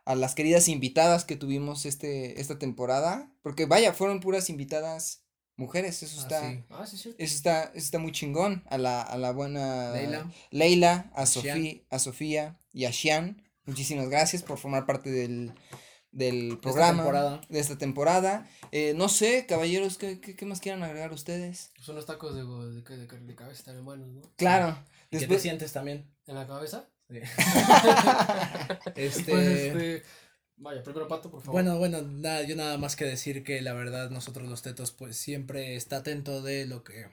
a las queridas invitadas que tuvimos este, esta temporada. Porque vaya, fueron puras invitadas mujeres, eso Ah, está... sí. Ah, sí, sí. Eso está, eso está muy chingón. A la, a la buena Leila. Leila, a, A Sofía, a Sofía y a Xian. Muchísimas gracias por formar parte del, del Esta programa. temporada. De esta temporada. Eh, no sé, caballeros, ¿qué, qué, qué más quieran agregar ustedes? Pues unos tacos de, de, de, de, de cabeza también buenos, ¿no? Claro. ¿Qué te Después, sientes también? En la cabeza. Sí. Este... este. Pues, este... Vaya, primero Pato, por favor. Bueno, bueno, nada, yo nada más que decir que la verdad nosotros los tetos pues siempre está atento de lo que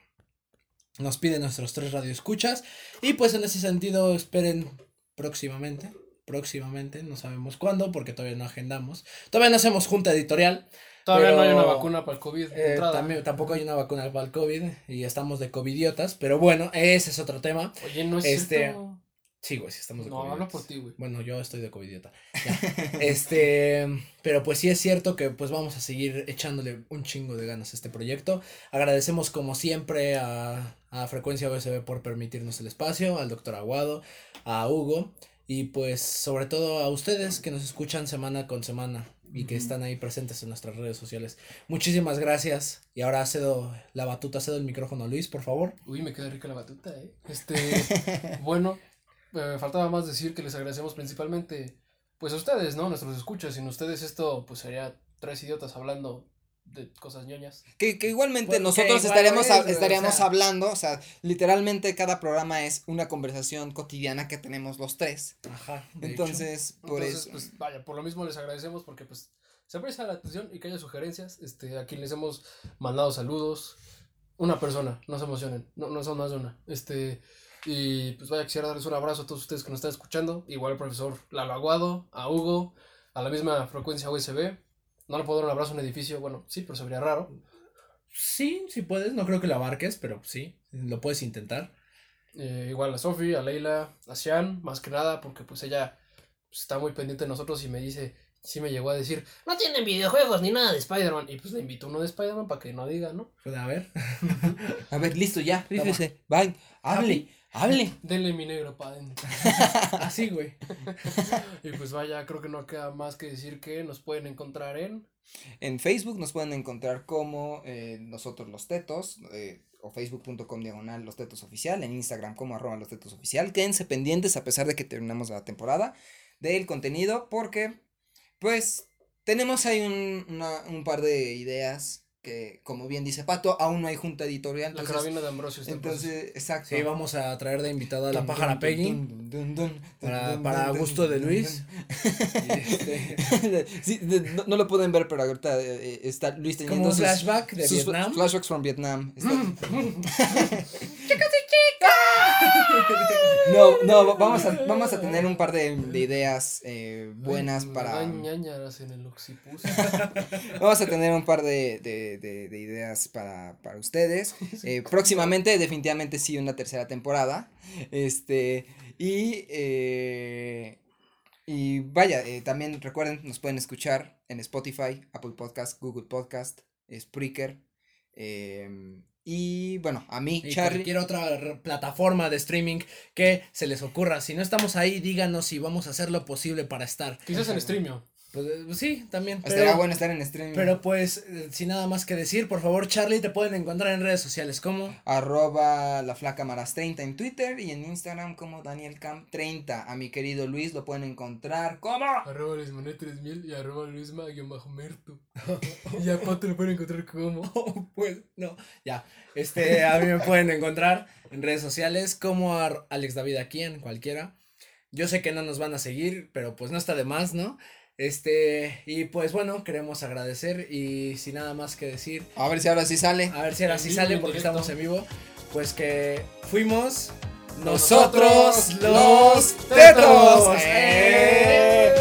nos piden nuestros tres radioescuchas y pues en ese sentido esperen próximamente. Próximamente, no sabemos cuándo, porque todavía no agendamos. Todavía no hacemos junta editorial. Todavía no hay una vacuna para el COVID. Eh, también, tampoco hay una vacuna para el COVID y estamos de covidiotas. Pero bueno, ese es otro tema. Oye, no es este, cierto. Sí, güey, sí estamos de No, hablo por ti, güey. Bueno, yo estoy de covidiota. Ya. este, pero pues sí es cierto que pues vamos a seguir echándole un chingo de ganas a este proyecto. Agradecemos como siempre a, a Frecuencia USB por permitirnos el espacio, al doctor Aguado, a Hugo y pues sobre todo a ustedes que nos escuchan semana con semana y que están ahí presentes en nuestras redes sociales. Muchísimas gracias y ahora cedo la batuta, cedo el micrófono a Luis, por favor. Uy, me queda rica la batuta, eh. Este, bueno, eh, faltaba más decir que les agradecemos principalmente, pues a ustedes, ¿no? Nuestros escuchas. Sin ustedes esto, pues sería tres idiotas hablando de cosas ñoñas. Que, que igualmente Pues, que nosotros igual estaríamos, es, a- güey, o estaríamos sea. hablando, o sea, literalmente cada programa es una conversación cotidiana que tenemos los tres. Ajá. hecho. Entonces, por Entonces, eso. pues vaya, por lo mismo les agradecemos porque pues se aprecia la atención y que haya sugerencias. Este, a quien les hemos mandado saludos. Una persona, no se emocionen, no, no son más de una. Este, y pues vaya, quisiera darles un abrazo a todos ustedes que nos están escuchando. Igual al profesor Lalo Aguado, a Hugo, a la misma frecuencia USB. No le puedo dar un abrazo en un edificio, bueno, sí, pero se vería raro. Sí, sí puedes, no creo que lo abarques, pero sí, lo puedes intentar. Eh, igual a Sofi, a Leila, a Sian, más que nada, porque pues ella pues, está muy pendiente de nosotros y me dice, sí me llegó a decir, no tienen videojuegos ni nada de Spider-Man. Y pues le invito uno de Spider-Man para que no diga, ¿no? Pues, a ver. A ver, listo, ya. Fíjese, van, hable, hable. Denle mi negro pa' adentro. Así, güey. Y pues vaya, creo que no queda más que decir que nos pueden encontrar en... En Facebook nos pueden encontrar como eh, nosotros los tetos, eh, o facebook.com diagonal los tetos oficial, en Instagram como arroba los tetos oficial. Quédense pendientes a pesar de que terminamos la temporada del contenido, porque pues tenemos ahí un, una- un par de ideas que, como bien dice Pato, aún no hay junta editorial. La Entonces, carabina de Ambrosio. está entonces exacto. Sí, vamos a traer de invitada a la pájara Peggy. para- para gusto de Luis. este, Sí, no, no lo pueden ver, pero ahorita eh, está Luis teniendo como un flashback de sus Vietnam. Flashbacks from Vietnam. Está-. no, no, va- vamos a, vamos a tener un par de, de ideas eh, buenas para. en el. Vamos a tener un par de, de, de, de ideas para, para ustedes. Eh, próximamente, definitivamente sí, una tercera temporada. Este. Y. eh, y vaya, también recuerden, nos pueden escuchar en Spotify, Apple Podcast, Google Podcast, Spreaker. Y bueno, a mí, Y Charlie. cualquier otra plataforma de streaming que se les ocurra. Si no estamos ahí, díganos si vamos a hacer lo posible para estar. Quizás en Streamio. Pues, eh, sí, también. Estaría Pero, bueno estar en streaming. pero pues, eh, sin nada más que decir, por favor, Charlie, te pueden encontrar en redes sociales como Arroba la flaca maras 30 en Twitter y en Instagram como DanielCam30. A mi querido Luis lo pueden encontrar como. Arroba Luismané 3000 y arroba Luisma guion bajo Merto. y a Pato lo pueden encontrar como... pues no, ya. Este, a mí me pueden encontrar en redes sociales como Alex David aquí en cualquiera. Yo sé que no nos van a seguir, pero pues no está de más, ¿no? Este, y pues bueno, queremos agradecer y sin nada más que decir, A ver si ahora sí sale. a ver si ahora En sí vivo sale porque directo. estamos en vivo, pues que fuimos Nosotros los tetos. ¡Eh!